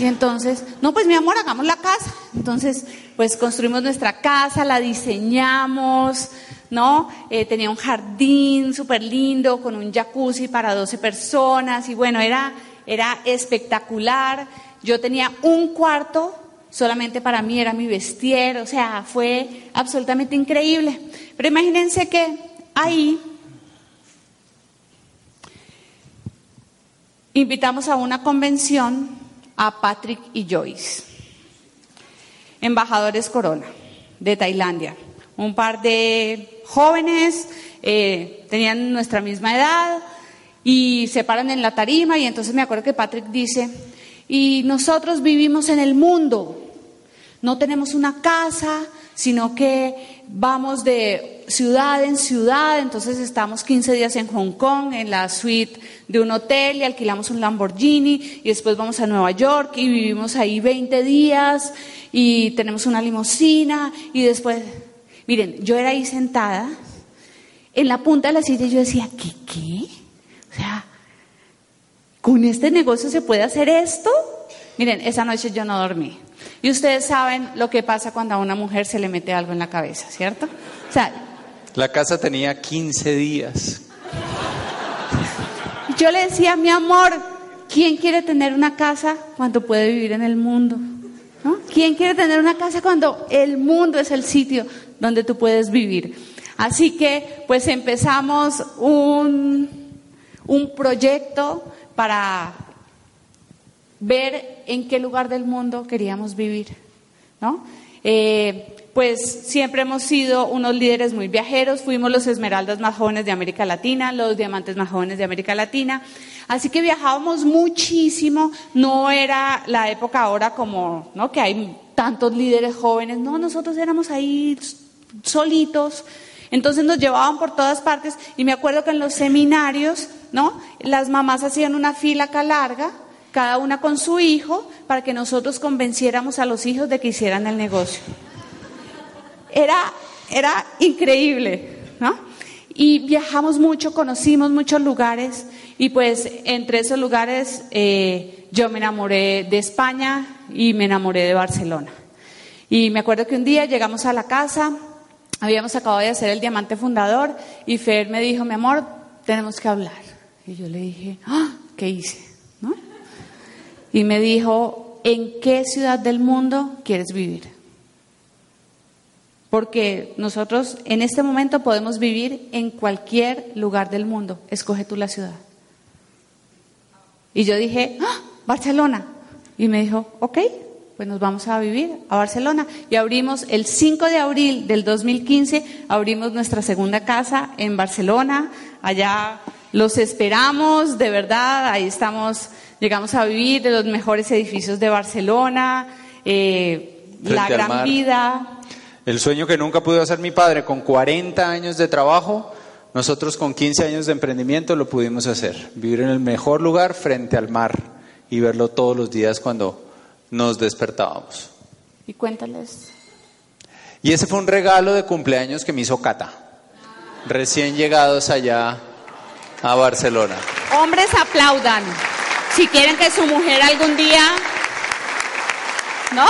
Y entonces, no, pues mi amor, hagamos la casa. Entonces, pues construimos nuestra casa, la diseñamos, ¿no? Eh, tenía un jardín súper lindo con un jacuzzi para 12 personas y bueno, era, era espectacular. Yo tenía un cuarto solamente para mí, era mi vestir, o sea, fue absolutamente increíble. Pero imagínense que ahí invitamos a una convención a Patrick y Joyce, embajadores Corona de Tailandia, un par de jóvenes, eh, tenían nuestra misma edad y se paran en la tarima y entonces me acuerdo que Patrick dice, y nosotros vivimos en el mundo, no tenemos una casa, sino que vamos de ciudad en ciudad, entonces estamos 15 días en Hong Kong, en la suite de un hotel y alquilamos un Lamborghini y después vamos a Nueva York y vivimos ahí 20 días y tenemos una limusina y después Miren, yo era ahí sentada en la punta de la silla y yo decía, ¿qué qué? O sea, ¿con este negocio se puede hacer esto? Miren, esa noche yo no dormí. Y ustedes saben lo que pasa cuando a una mujer se le mete algo en la cabeza, ¿cierto? O sea, la casa tenía 15 días. Yo le decía, mi amor, ¿quién quiere tener una casa cuando puede vivir en el mundo? ¿No? ¿Quién quiere tener una casa cuando el mundo es el sitio donde tú puedes vivir. Así que pues empezamos un, un proyecto para ver en qué lugar del mundo queríamos vivir, ¿no? Eh, pues siempre hemos sido unos líderes muy viajeros, fuimos los esmeraldas más jóvenes de América Latina, los diamantes más jóvenes de América Latina, así que viajábamos muchísimo, no era la época ahora como, ¿no? Que hay tantos líderes jóvenes, no, nosotros éramos ahí solitos, entonces nos llevaban por todas partes y me acuerdo que en los seminarios, ¿no? Las mamás hacían una fila larga, cada una con su hijo, para que nosotros convenciéramos a los hijos de que hicieran el negocio. Era, era increíble, ¿no? Y viajamos mucho, conocimos muchos lugares y pues entre esos lugares eh, yo me enamoré de España y me enamoré de Barcelona. Y me acuerdo que un día llegamos a la casa, habíamos acabado de hacer el diamante fundador y Fer me dijo, mi amor, tenemos que hablar. Y yo le dije, ah, ¿qué hice? ¿No? Y me dijo, ¿en qué ciudad del mundo quieres vivir? Porque nosotros en este momento podemos vivir en cualquier lugar del mundo. Escoge tú la ciudad. Y yo dije, ¡Ah! Barcelona. Y me dijo, ok, pues nos vamos a vivir a Barcelona. Y abrimos el 5 de abril del 2015, abrimos nuestra segunda casa en Barcelona. Allá los esperamos, de verdad, ahí estamos, llegamos a vivir de los mejores edificios de Barcelona, eh, la gran vida. El sueño que nunca pudo hacer mi padre con 40 años de trabajo, nosotros con 15 años de emprendimiento lo pudimos hacer. Vivir en el mejor lugar frente al mar y verlo todos los días cuando nos despertábamos. Y cuéntales. Y ese fue un regalo de cumpleaños que me hizo Cata, recién llegados allá a Barcelona. Hombres aplaudan. Si quieren que su mujer algún día, ¿no?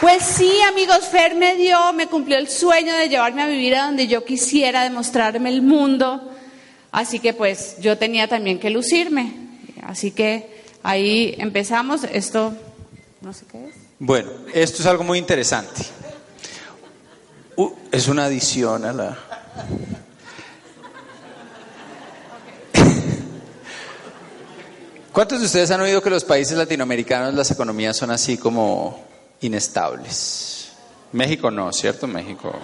Pues sí, amigos, Fer me dio, me cumplió el sueño de llevarme a vivir a donde yo quisiera, demostrarme el mundo. Así que pues yo tenía también que lucirme. Así que ahí empezamos. Esto, no sé qué es. Bueno, esto es algo muy interesante. Es una adición a la... ¿Cuántos de ustedes han oído que los países latinoamericanos las economías son así como inestables. México no, ¿cierto? México.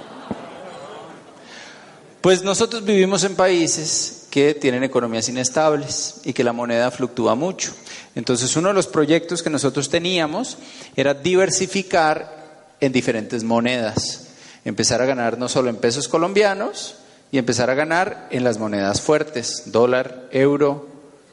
Pues nosotros vivimos en países que tienen economías inestables y que la moneda fluctúa mucho. Entonces uno de los proyectos que nosotros teníamos era diversificar en diferentes monedas. Empezar a ganar no solo en pesos colombianos y empezar a ganar en las monedas fuertes, dólar, euro,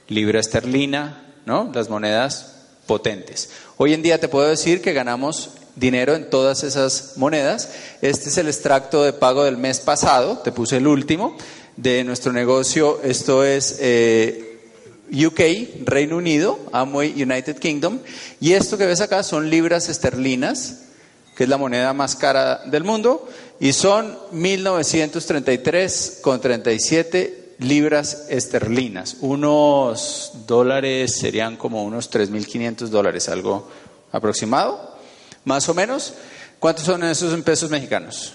libra esterlina, ¿no? Las monedas potentes. Hoy en día te puedo decir que ganamos dinero en todas esas monedas. Este es el extracto de pago del mes pasado, te puse el último, de nuestro negocio. Esto es eh, UK, Reino Unido, Amway United Kingdom. Y esto que ves acá son libras esterlinas, que es la moneda más cara del mundo, y son 1933,37 libras esterlinas. Unos dólares serían como unos 3.500 dólares, algo aproximado, más o menos. ¿Cuántos son esos en pesos mexicanos?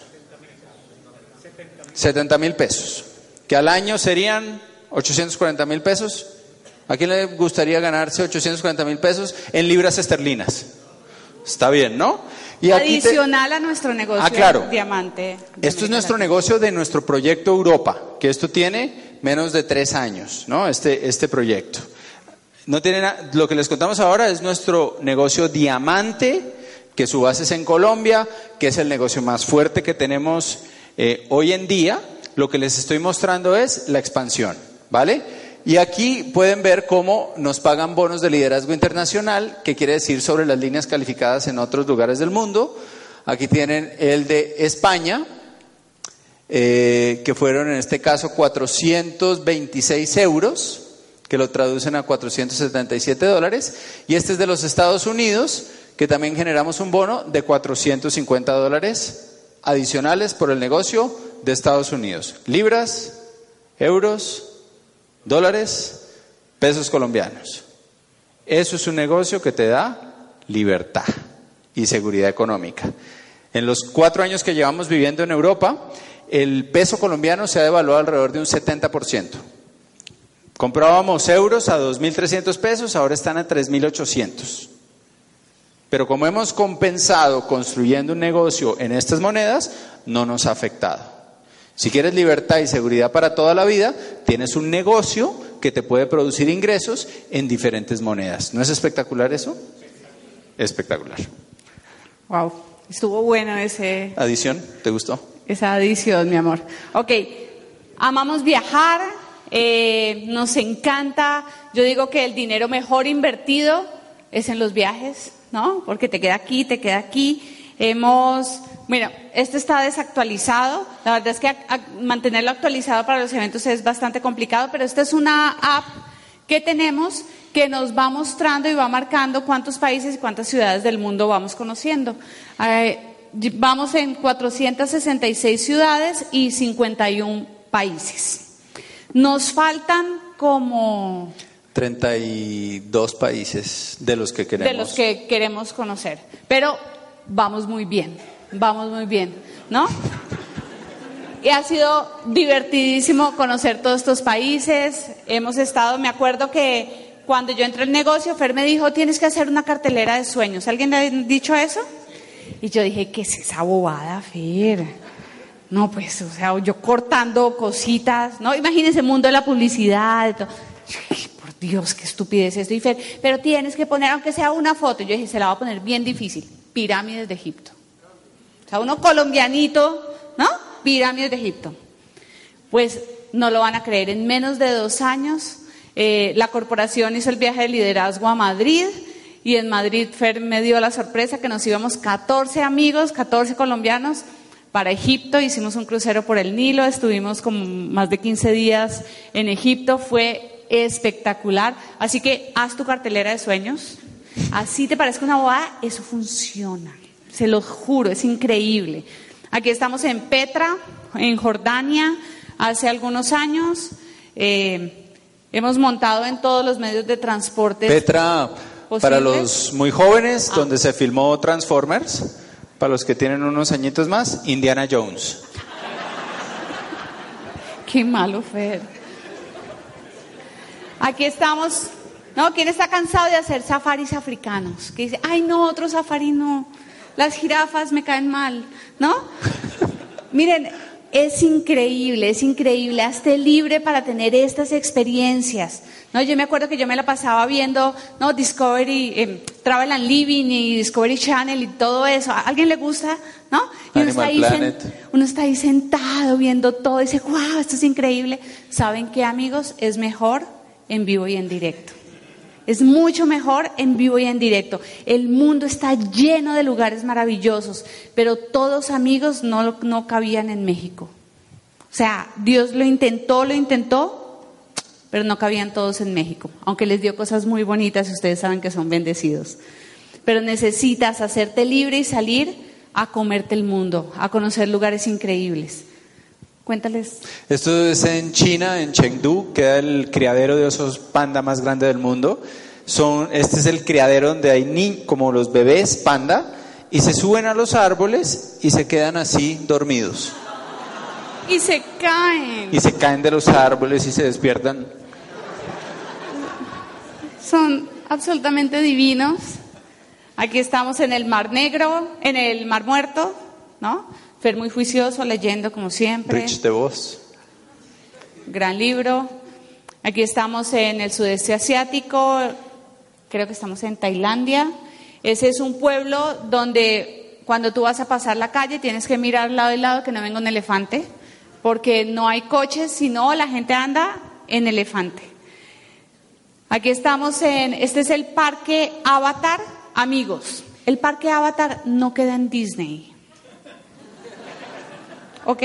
70 mil pesos. Que al año serían 840 mil pesos. ¿A quién le gustaría ganarse 840 mil pesos en libras esterlinas? Está bien, ¿no? Y Adicional a nuestro negocio ah, claro. diamante. Esto es nuestro negocio de nuestro proyecto Europa, que esto tiene menos de tres años, ¿no? Este, este proyecto. No tiene lo que les contamos ahora es nuestro negocio diamante, que su base es en Colombia, que es el negocio más fuerte que tenemos eh, hoy en día. Lo que les estoy mostrando es la expansión, ¿vale? Y aquí pueden ver cómo nos pagan bonos de liderazgo internacional, que quiere decir sobre las líneas calificadas en otros lugares del mundo. Aquí tienen el de España, eh, que fueron en este caso 426 euros, que lo traducen a 477 dólares, y este es de los Estados Unidos, que también generamos un bono de 450 dólares adicionales por el negocio de Estados Unidos. Libras, euros, dólares, pesos colombianos. Eso es un negocio que te da libertad. y seguridad económica. En los cuatro años que llevamos viviendo en Europa, el peso colombiano se ha devaluado alrededor de un 70%. Comprábamos euros a 2.300 pesos, ahora están a 3.800. Pero como hemos compensado construyendo un negocio en estas monedas, no nos ha afectado. Si quieres libertad y seguridad para toda la vida, tienes un negocio que te puede producir ingresos en diferentes monedas. ¿No es espectacular eso? Espectacular. Wow, estuvo bueno ese. Adición, ¿te gustó? Esa adición, mi amor. Ok, amamos viajar, eh, nos encanta. Yo digo que el dinero mejor invertido es en los viajes, ¿no? Porque te queda aquí, te queda aquí. Hemos bueno, este está desactualizado. La verdad es que mantenerlo actualizado para los eventos es bastante complicado, pero esta es una app que tenemos que nos va mostrando y va marcando cuántos países y cuántas ciudades del mundo vamos conociendo. Eh, vamos en 466 ciudades y 51 países. Nos faltan como 32 países de los que queremos. De los que queremos conocer. Pero vamos muy bien. Vamos muy bien, ¿no? Y ha sido divertidísimo conocer todos estos países. Hemos estado, me acuerdo que cuando yo entré al negocio, Fer me dijo, tienes que hacer una cartelera de sueños. ¿Alguien le ha dicho eso? Y yo dije, ¿qué es esa bobada, Fer? No, pues, o sea, yo cortando cositas, ¿no? Imagínense el mundo de la publicidad. por Dios, qué estupidez esto. Y Fer, pero tienes que poner, aunque sea una foto. Yo dije, se la va a poner bien difícil. Pirámides de Egipto. O sea, uno colombianito, ¿no? Pirámides de Egipto. Pues no lo van a creer, en menos de dos años eh, la corporación hizo el viaje de liderazgo a Madrid y en Madrid Fer me dio la sorpresa que nos íbamos 14 amigos, 14 colombianos para Egipto, hicimos un crucero por el Nilo, estuvimos como más de 15 días en Egipto, fue espectacular. Así que haz tu cartelera de sueños, así te parezca una boda, eso funciona. Se lo juro, es increíble. Aquí estamos en Petra, en Jordania, hace algunos años. Eh, hemos montado en todos los medios de transporte. Petra, para los muy jóvenes, ah. donde se filmó Transformers, para los que tienen unos añitos más, Indiana Jones. Qué malo, Fer. Aquí estamos. ¿No? ¿Quién está cansado de hacer safaris africanos? Que dice, ay, no, otro safari no las jirafas me caen mal, ¿no? Miren, es increíble, es increíble. Hazte libre para tener estas experiencias. No, yo me acuerdo que yo me la pasaba viendo, no, Discovery, eh, Travel and Living y Discovery Channel y todo eso. ¿A alguien le gusta? ¿No? Y uno está, ahí uno está ahí sentado viendo todo y dice, wow, esto es increíble. ¿Saben qué, amigos? Es mejor en vivo y en directo. Es mucho mejor en vivo y en directo. El mundo está lleno de lugares maravillosos, pero todos amigos no, no cabían en México. O sea, Dios lo intentó, lo intentó, pero no cabían todos en México, aunque les dio cosas muy bonitas y ustedes saben que son bendecidos. Pero necesitas hacerte libre y salir a comerte el mundo, a conocer lugares increíbles. Cuéntales. Esto es en China, en Chengdu, queda el criadero de osos panda más grande del mundo. Son, este es el criadero donde hay ni, como los bebés panda y se suben a los árboles y se quedan así dormidos. Y se caen. Y se caen de los árboles y se despiertan. Son absolutamente divinos. Aquí estamos en el Mar Negro, en el Mar Muerto, ¿no? Fer muy juicioso, leyendo como siempre. Rich de voz. Gran libro. Aquí estamos en el sudeste asiático, creo que estamos en Tailandia. Ese es un pueblo donde cuando tú vas a pasar la calle tienes que mirar lado y lado que no venga un elefante, porque no hay coches, sino la gente anda en elefante. Aquí estamos en, este es el parque Avatar, amigos. El parque Avatar no queda en Disney. ¿Ok?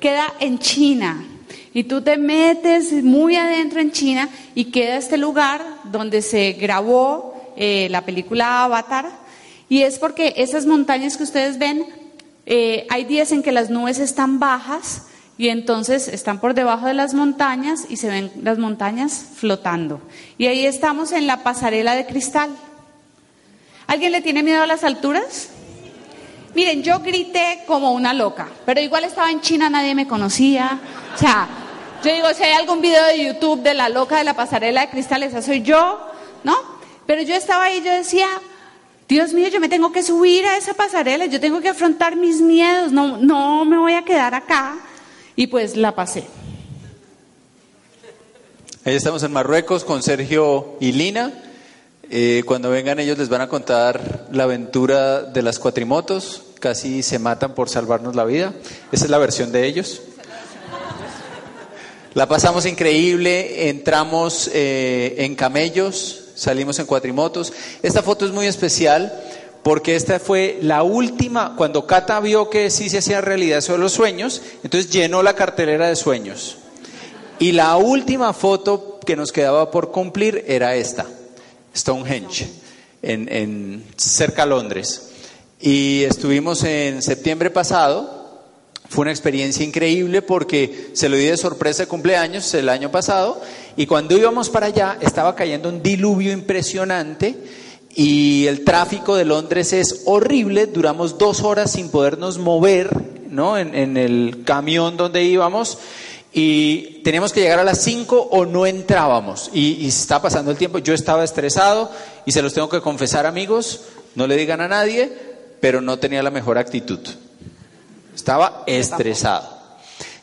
Queda en China. Y tú te metes muy adentro en China y queda este lugar donde se grabó eh, la película Avatar. Y es porque esas montañas que ustedes ven, eh, hay días en que las nubes están bajas y entonces están por debajo de las montañas y se ven las montañas flotando. Y ahí estamos en la pasarela de cristal. ¿Alguien le tiene miedo a las alturas? Miren, yo grité como una loca, pero igual estaba en China, nadie me conocía. O sea, yo digo, si hay algún video de YouTube de la loca de la pasarela de cristal, esa soy yo, ¿no? Pero yo estaba ahí, yo decía, Dios mío, yo me tengo que subir a esa pasarela, yo tengo que afrontar mis miedos, no, no me voy a quedar acá. Y pues la pasé. Ahí estamos en Marruecos con Sergio y Lina. Eh, cuando vengan ellos les van a contar la aventura de las cuatrimotos. Casi se matan por salvarnos la vida. Esa es la versión de ellos. La pasamos increíble, entramos eh, en camellos, salimos en cuatrimotos. Esta foto es muy especial porque esta fue la última, cuando Cata vio que sí se hacía realidad eso de los sueños, entonces llenó la cartelera de sueños. Y la última foto que nos quedaba por cumplir era esta, Stonehenge, en, cerca a Londres. Y estuvimos en septiembre pasado, fue una experiencia increíble porque se lo di de sorpresa de cumpleaños el año pasado y cuando íbamos para allá estaba cayendo un diluvio impresionante y el tráfico de Londres es horrible, duramos dos horas sin podernos mover ¿no? en, el camión donde íbamos y teníamos que llegar a las cinco o no entrábamos y, y está pasando el tiempo, yo estaba estresado y se los tengo que confesar amigos, no le digan a nadie, pero no tenía la mejor actitud. Estaba estresado.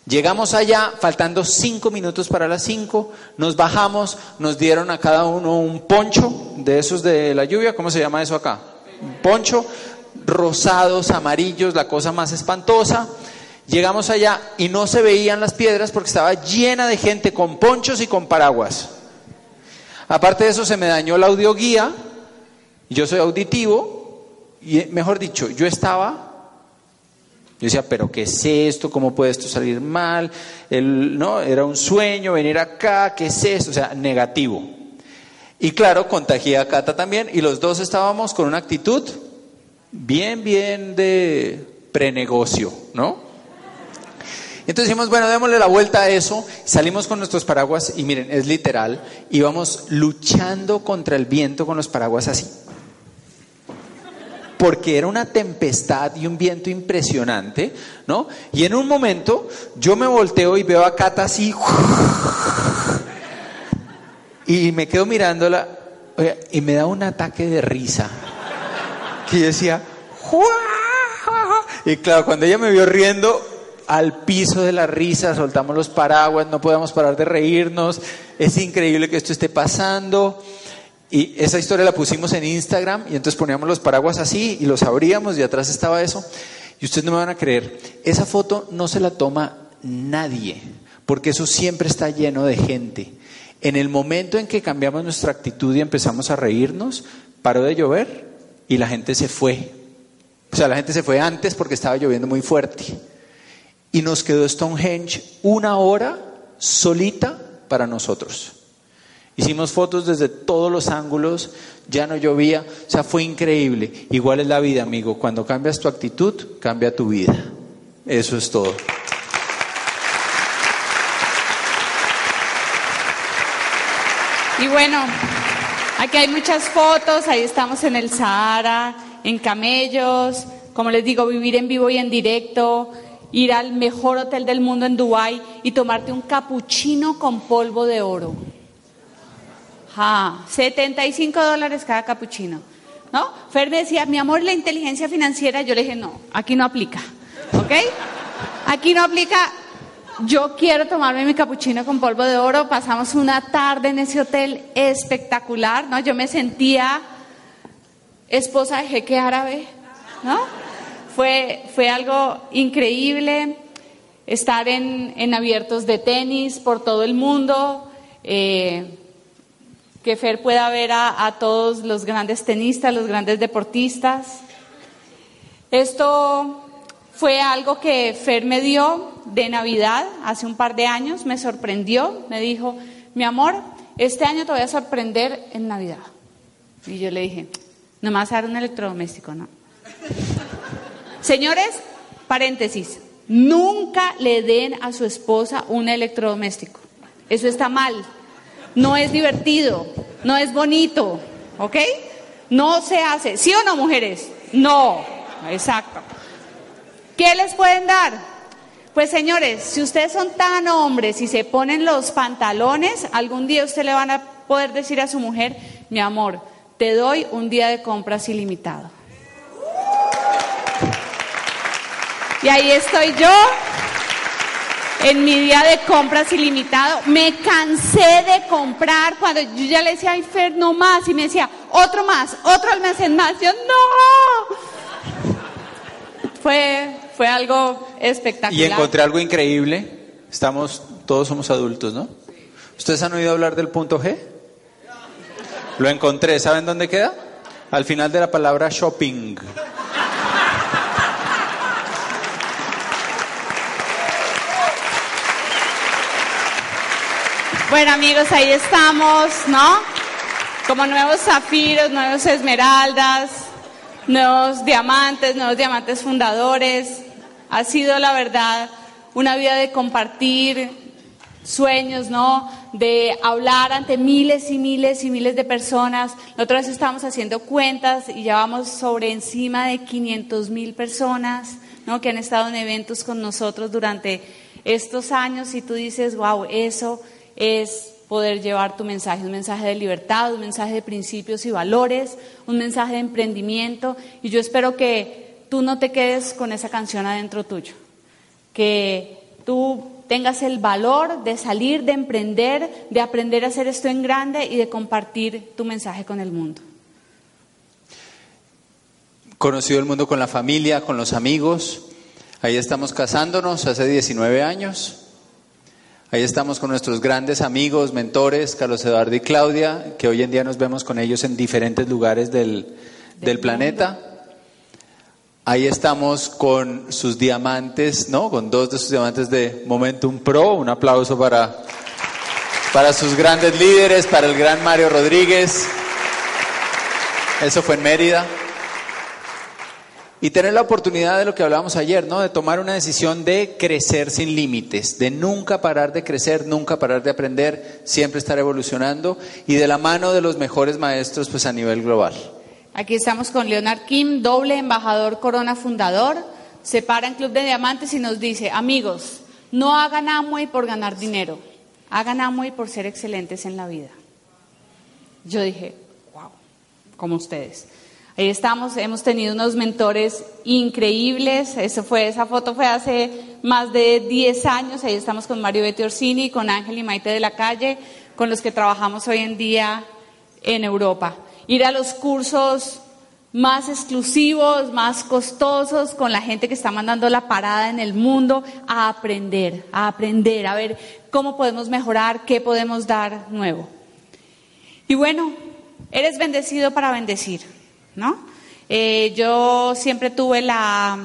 Llegamos allá, faltando cinco minutos para las cinco, nos bajamos, nos dieron a cada uno un poncho de esos de la lluvia, ¿cómo se llama eso acá? Un poncho, rosados, amarillos, la cosa más espantosa. Llegamos allá y no se veían las piedras porque estaba llena de gente con ponchos y con paraguas. Aparte de eso se me dañó la audioguía, yo soy auditivo, y mejor dicho, yo estaba yo decía, pero ¿qué es esto? ¿Cómo puede esto salir mal? No, era un sueño venir acá, ¿qué es esto? O sea, negativo. Y claro, contagié a Cata también y los dos estábamos con una actitud bien, bien de prenegocio, ¿no? Entonces dijimos, bueno, démosle la vuelta a eso, salimos con nuestros paraguas y miren, es literal, íbamos luchando contra el viento con los paraguas así. Porque era una tempestad y un viento impresionante, ¿no? Y en un momento yo me volteo y veo a Cata así, y me quedo mirándola, y me da un ataque de risa, que yo decía, y claro, cuando ella me vio riendo, al piso de la risa, soltamos los paraguas, no podemos parar de reírnos, es increíble que esto esté pasando. Y esa historia la pusimos en Instagram y entonces poníamos los paraguas así y los abríamos y atrás estaba eso. Y ustedes no me van a creer, esa foto no se la toma nadie, porque eso siempre está lleno de gente. En el momento en que cambiamos nuestra actitud y empezamos a reírnos, paró de llover y la gente se fue. O sea, la gente se fue antes porque estaba lloviendo muy fuerte. Y nos quedó Stonehenge una hora solita para nosotros. Hicimos fotos desde todos los ángulos, ya no llovía, o sea, fue increíble. Igual es la vida, amigo. Cuando cambias tu actitud, cambia tu vida. Eso es todo. Y bueno, aquí hay muchas fotos, ahí estamos en el Sahara, en camellos, como les digo, vivir en vivo y en directo, ir al mejor hotel del mundo en Dubái y tomarte un capuchino con polvo de oro. 75 dólares cada capuchino. ¿No? Fer me decía, mi amor, la inteligencia financiera. Yo le dije, no, aquí no aplica. ¿Ok? Aquí no aplica. Yo quiero tomarme mi capuchino con polvo de oro. Pasamos una tarde en ese hotel espectacular, ¿no? Yo me sentía esposa de jeque árabe, ¿no? Fue, fue algo increíble estar en, en abiertos de tenis por todo el mundo. Eh, que Fer pueda ver a, todos los grandes tenistas, los grandes deportistas. Esto fue algo que Fer me dio de Navidad hace un par de años, me sorprendió, me dijo, mi amor, este año te voy a sorprender en Navidad. Y yo le dije, no a dar un electrodoméstico, ¿no? Señores, paréntesis, nunca le den a su esposa un electrodoméstico. Eso está mal no es divertido, no es bonito, ¿ok? No se hace. ¿Sí o no, mujeres? No. Exacto. ¿Qué les pueden dar? Pues señores, si ustedes son tan hombres y se ponen los pantalones, algún día usted le van a poder decir a su mujer, mi amor, te doy un día de compras ilimitado. Y ahí estoy yo en mi día de compras ilimitado. Me cansé de comprar cuando yo ya le decía, ay Fer, no más. Y me decía, otro más, otro almacén más. Yo, no. Fue, fue algo espectacular. Y encontré algo increíble. Estamos, todos somos adultos, ¿no? ¿Ustedes han oído hablar del punto G? Lo encontré, ¿saben dónde queda? Al final de la palabra shopping. Bueno amigos, ahí estamos, ¿no? Como nuevos zafiros, nuevos esmeraldas, nuevos diamantes, nuevos diamantes fundadores. Ha sido la verdad una vida de compartir sueños, ¿no? De hablar ante miles y miles y miles de personas. Vez estábamos haciendo cuentas y ya vamos sobre encima de 500 mil personas, ¿no? Que han estado en eventos con nosotros durante estos años y tú dices, wow, eso es poder llevar tu mensaje, un mensaje de libertad, un mensaje de principios y valores, un mensaje de emprendimiento. Y yo espero que tú no te quedes con esa canción adentro tuyo, que tú tengas el valor de salir, de emprender, de aprender a hacer esto en grande y de compartir tu mensaje con el mundo. Conocido el mundo con la familia, con los amigos. Ahí estamos casándonos hace 19 años. Ahí estamos con nuestros grandes amigos, mentores, Carlos Eduardo y Claudia, que hoy en día nos vemos con ellos en diferentes lugares del, del planeta. Ahí estamos con sus diamantes, ¿no? Con dos de sus diamantes de Momentum Pro. Un aplauso para, para sus grandes líderes, para el gran Mario Rodríguez. Eso fue en Mérida. Y tener la oportunidad de lo que hablábamos ayer, ¿no? De tomar una decisión de crecer sin límites, de nunca parar de crecer, nunca parar de aprender, siempre estar evolucionando y de la mano de los mejores maestros pues a nivel global. Aquí estamos con Leonard Kim, doble embajador Corona fundador. Se para en Club de Diamantes y nos dice, amigos, no hagan Amway por ganar dinero, hagan Amway por ser excelentes en la vida. Yo dije, wow, como ustedes. Ahí estamos, hemos tenido unos mentores increíbles. Eso fue, esa foto fue hace más de 10 años. Ahí estamos con Mario Betty Orsini, con Ángel y Maite de la Calle, con los que trabajamos hoy en día en Europa. Ir a los cursos más exclusivos, más costosos, con la gente que está mandando la parada en el mundo, a aprender, a aprender, a ver cómo podemos mejorar, qué podemos dar nuevo. Y bueno, eres bendecido para bendecir. ¿No? Eh, yo siempre tuve la,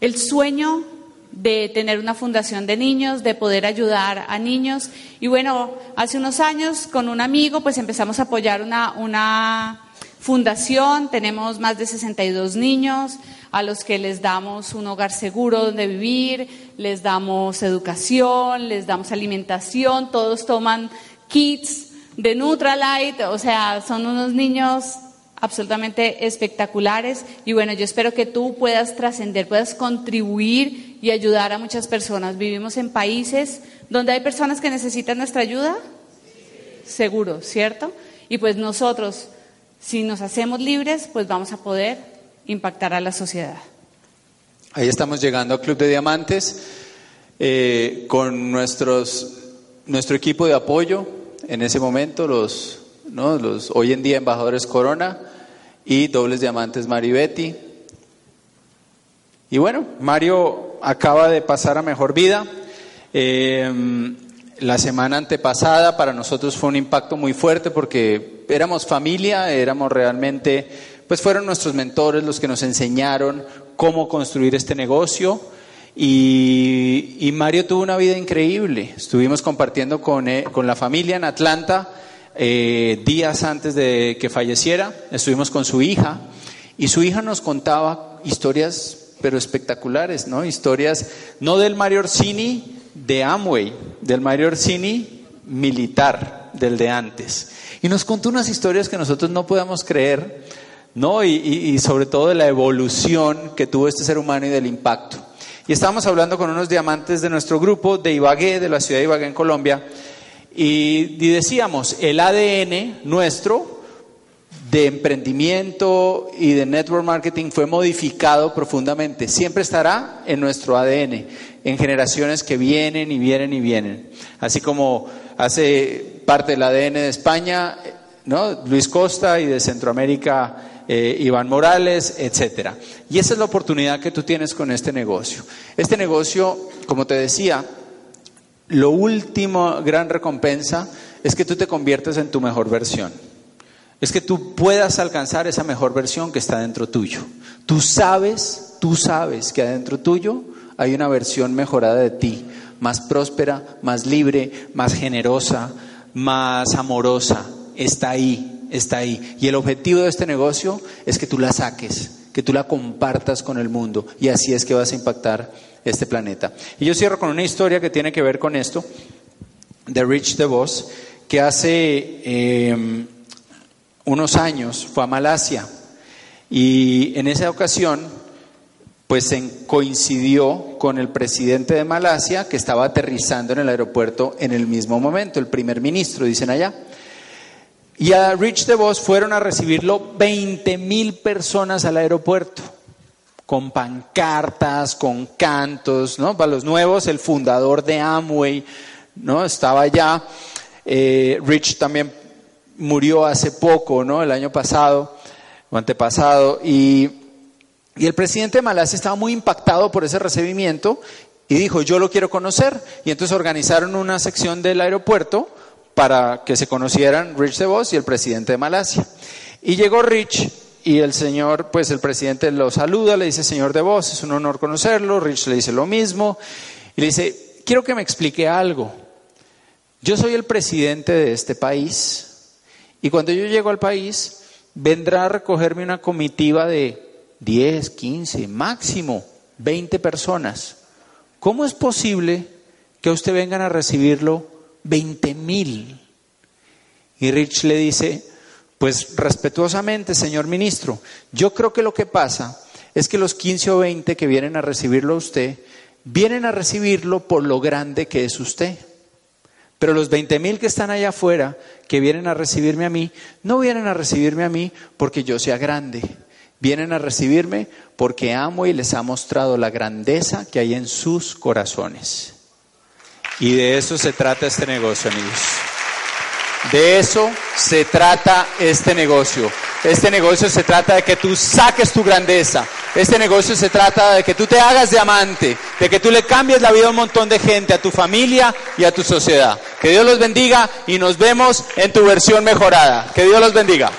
el sueño de tener una fundación de niños, de poder ayudar a niños. Y bueno, hace unos años con un amigo pues empezamos a apoyar una, una fundación, tenemos más de 62 niños a los que les damos un hogar seguro donde vivir, les damos educación, les damos alimentación, todos toman kits de Nutralite, o sea, son unos niños absolutamente espectaculares y bueno, yo espero que tú puedas trascender, puedas contribuir y ayudar a muchas personas. Vivimos en países donde hay personas que necesitan nuestra ayuda, seguro, ¿cierto? Y pues nosotros, si nos hacemos libres, pues vamos a poder impactar a la sociedad. Ahí estamos llegando al Club de Diamantes eh, con nuestros, nuestro equipo de apoyo en ese momento, los ¿no? los hoy en día embajadores Corona y dobles diamantes Betty. Y bueno, Mario acaba de pasar a mejor vida. Em, la semana antepasada para nosotros fue un impacto muy fuerte porque éramos familia, éramos realmente, pues fueron nuestros mentores los que nos enseñaron cómo construir este negocio. Y, y Mario tuvo una vida increíble. Estuvimos compartiendo con, eh, con la familia en Atlanta eh, días antes de que falleciera, estuvimos con su hija y su hija nos contaba historias pero espectaculares, ¿no? Historias no del Mario Orsini de Amway, del Mario Orsini militar, del de antes. Y nos contó unas historias que nosotros no podíamos creer ¿no? Y, y, sobre todo de la evolución que tuvo este ser humano y del impacto. Y estábamos hablando con unos diamantes de nuestro grupo de Ibagué, de la ciudad de Ibagué en Colombia, y, decíamos, el ADN nuestro de emprendimiento y de network marketing fue modificado profundamente. Siempre estará en nuestro ADN, en generaciones que vienen y vienen y vienen. Así como hace parte del ADN de España. Luis Costa y de Centroamérica eh, Iván Morales, etcétera. Y esa es la oportunidad que tú tienes con este negocio. Este negocio, como te decía, lo último gran recompensa es que tú te conviertas en tu mejor versión. Es que tú puedas alcanzar esa mejor versión que está dentro tuyo. Tú sabes, tú sabes que adentro tuyo hay una versión mejorada de ti, más próspera, más libre, más generosa, más amorosa. Está ahí, está ahí. Y el objetivo de este negocio es que tú la saques, que tú la compartas con el mundo. Y así es que vas a impactar este planeta. Y yo cierro con una historia que tiene que ver con esto, de Rich DeVos, que hace... Eh, unos años fue a Malasia y en esa ocasión pues coincidió con el presidente de Malasia que estaba aterrizando en el aeropuerto en el mismo momento, el primer ministro, dicen allá. Y a Rich DeVos fueron a recibirlo 20 mil personas al aeropuerto, con pancartas, con cantos, ¿no? Para los nuevos, el fundador de Amway, ¿no? Estaba allá. Eh, Rich también murió hace poco, ¿no? El año pasado o antepasado. Y, y el presidente de Malasia estaba muy impactado por ese recibimiento y dijo, yo lo quiero conocer. Y entonces organizaron una sección del aeropuerto para que se conocieran Rich DeVos y el presidente de Malasia. Y llegó Rich y el señor, pues el presidente lo saluda, le dice, señor DeVos, es un honor conocerlo. Rich le dice lo mismo y le dice, quiero que me explique algo. Yo soy el presidente de este país y cuando yo llego al país, vendrá a recogerme una comitiva de 10, 15, máximo 20 personas. ¿Cómo es posible que usted vengan a recibirlo 20 mil? Y Rich le dice, pues respetuosamente, señor ministro, yo creo que lo que pasa es que los 15 o 20 que vienen a recibirlo a usted, vienen a recibirlo por lo grande que es usted. Pero los 20 mil que están allá afuera, que vienen a recibirme a mí, no vienen a recibirme a mí porque yo sea grande. Vienen a recibirme porque amo y les ha mostrado la grandeza que hay en sus corazones. Y de eso se trata este negocio, amigos. De eso se trata este negocio. Este negocio se trata de que tú saques tu grandeza. Este negocio se trata de que tú te hagas diamante, de que tú le cambies la vida a un montón de gente, a tu familia y a tu sociedad. Que Dios los bendiga y nos vemos en tu versión mejorada. Que Dios los bendiga.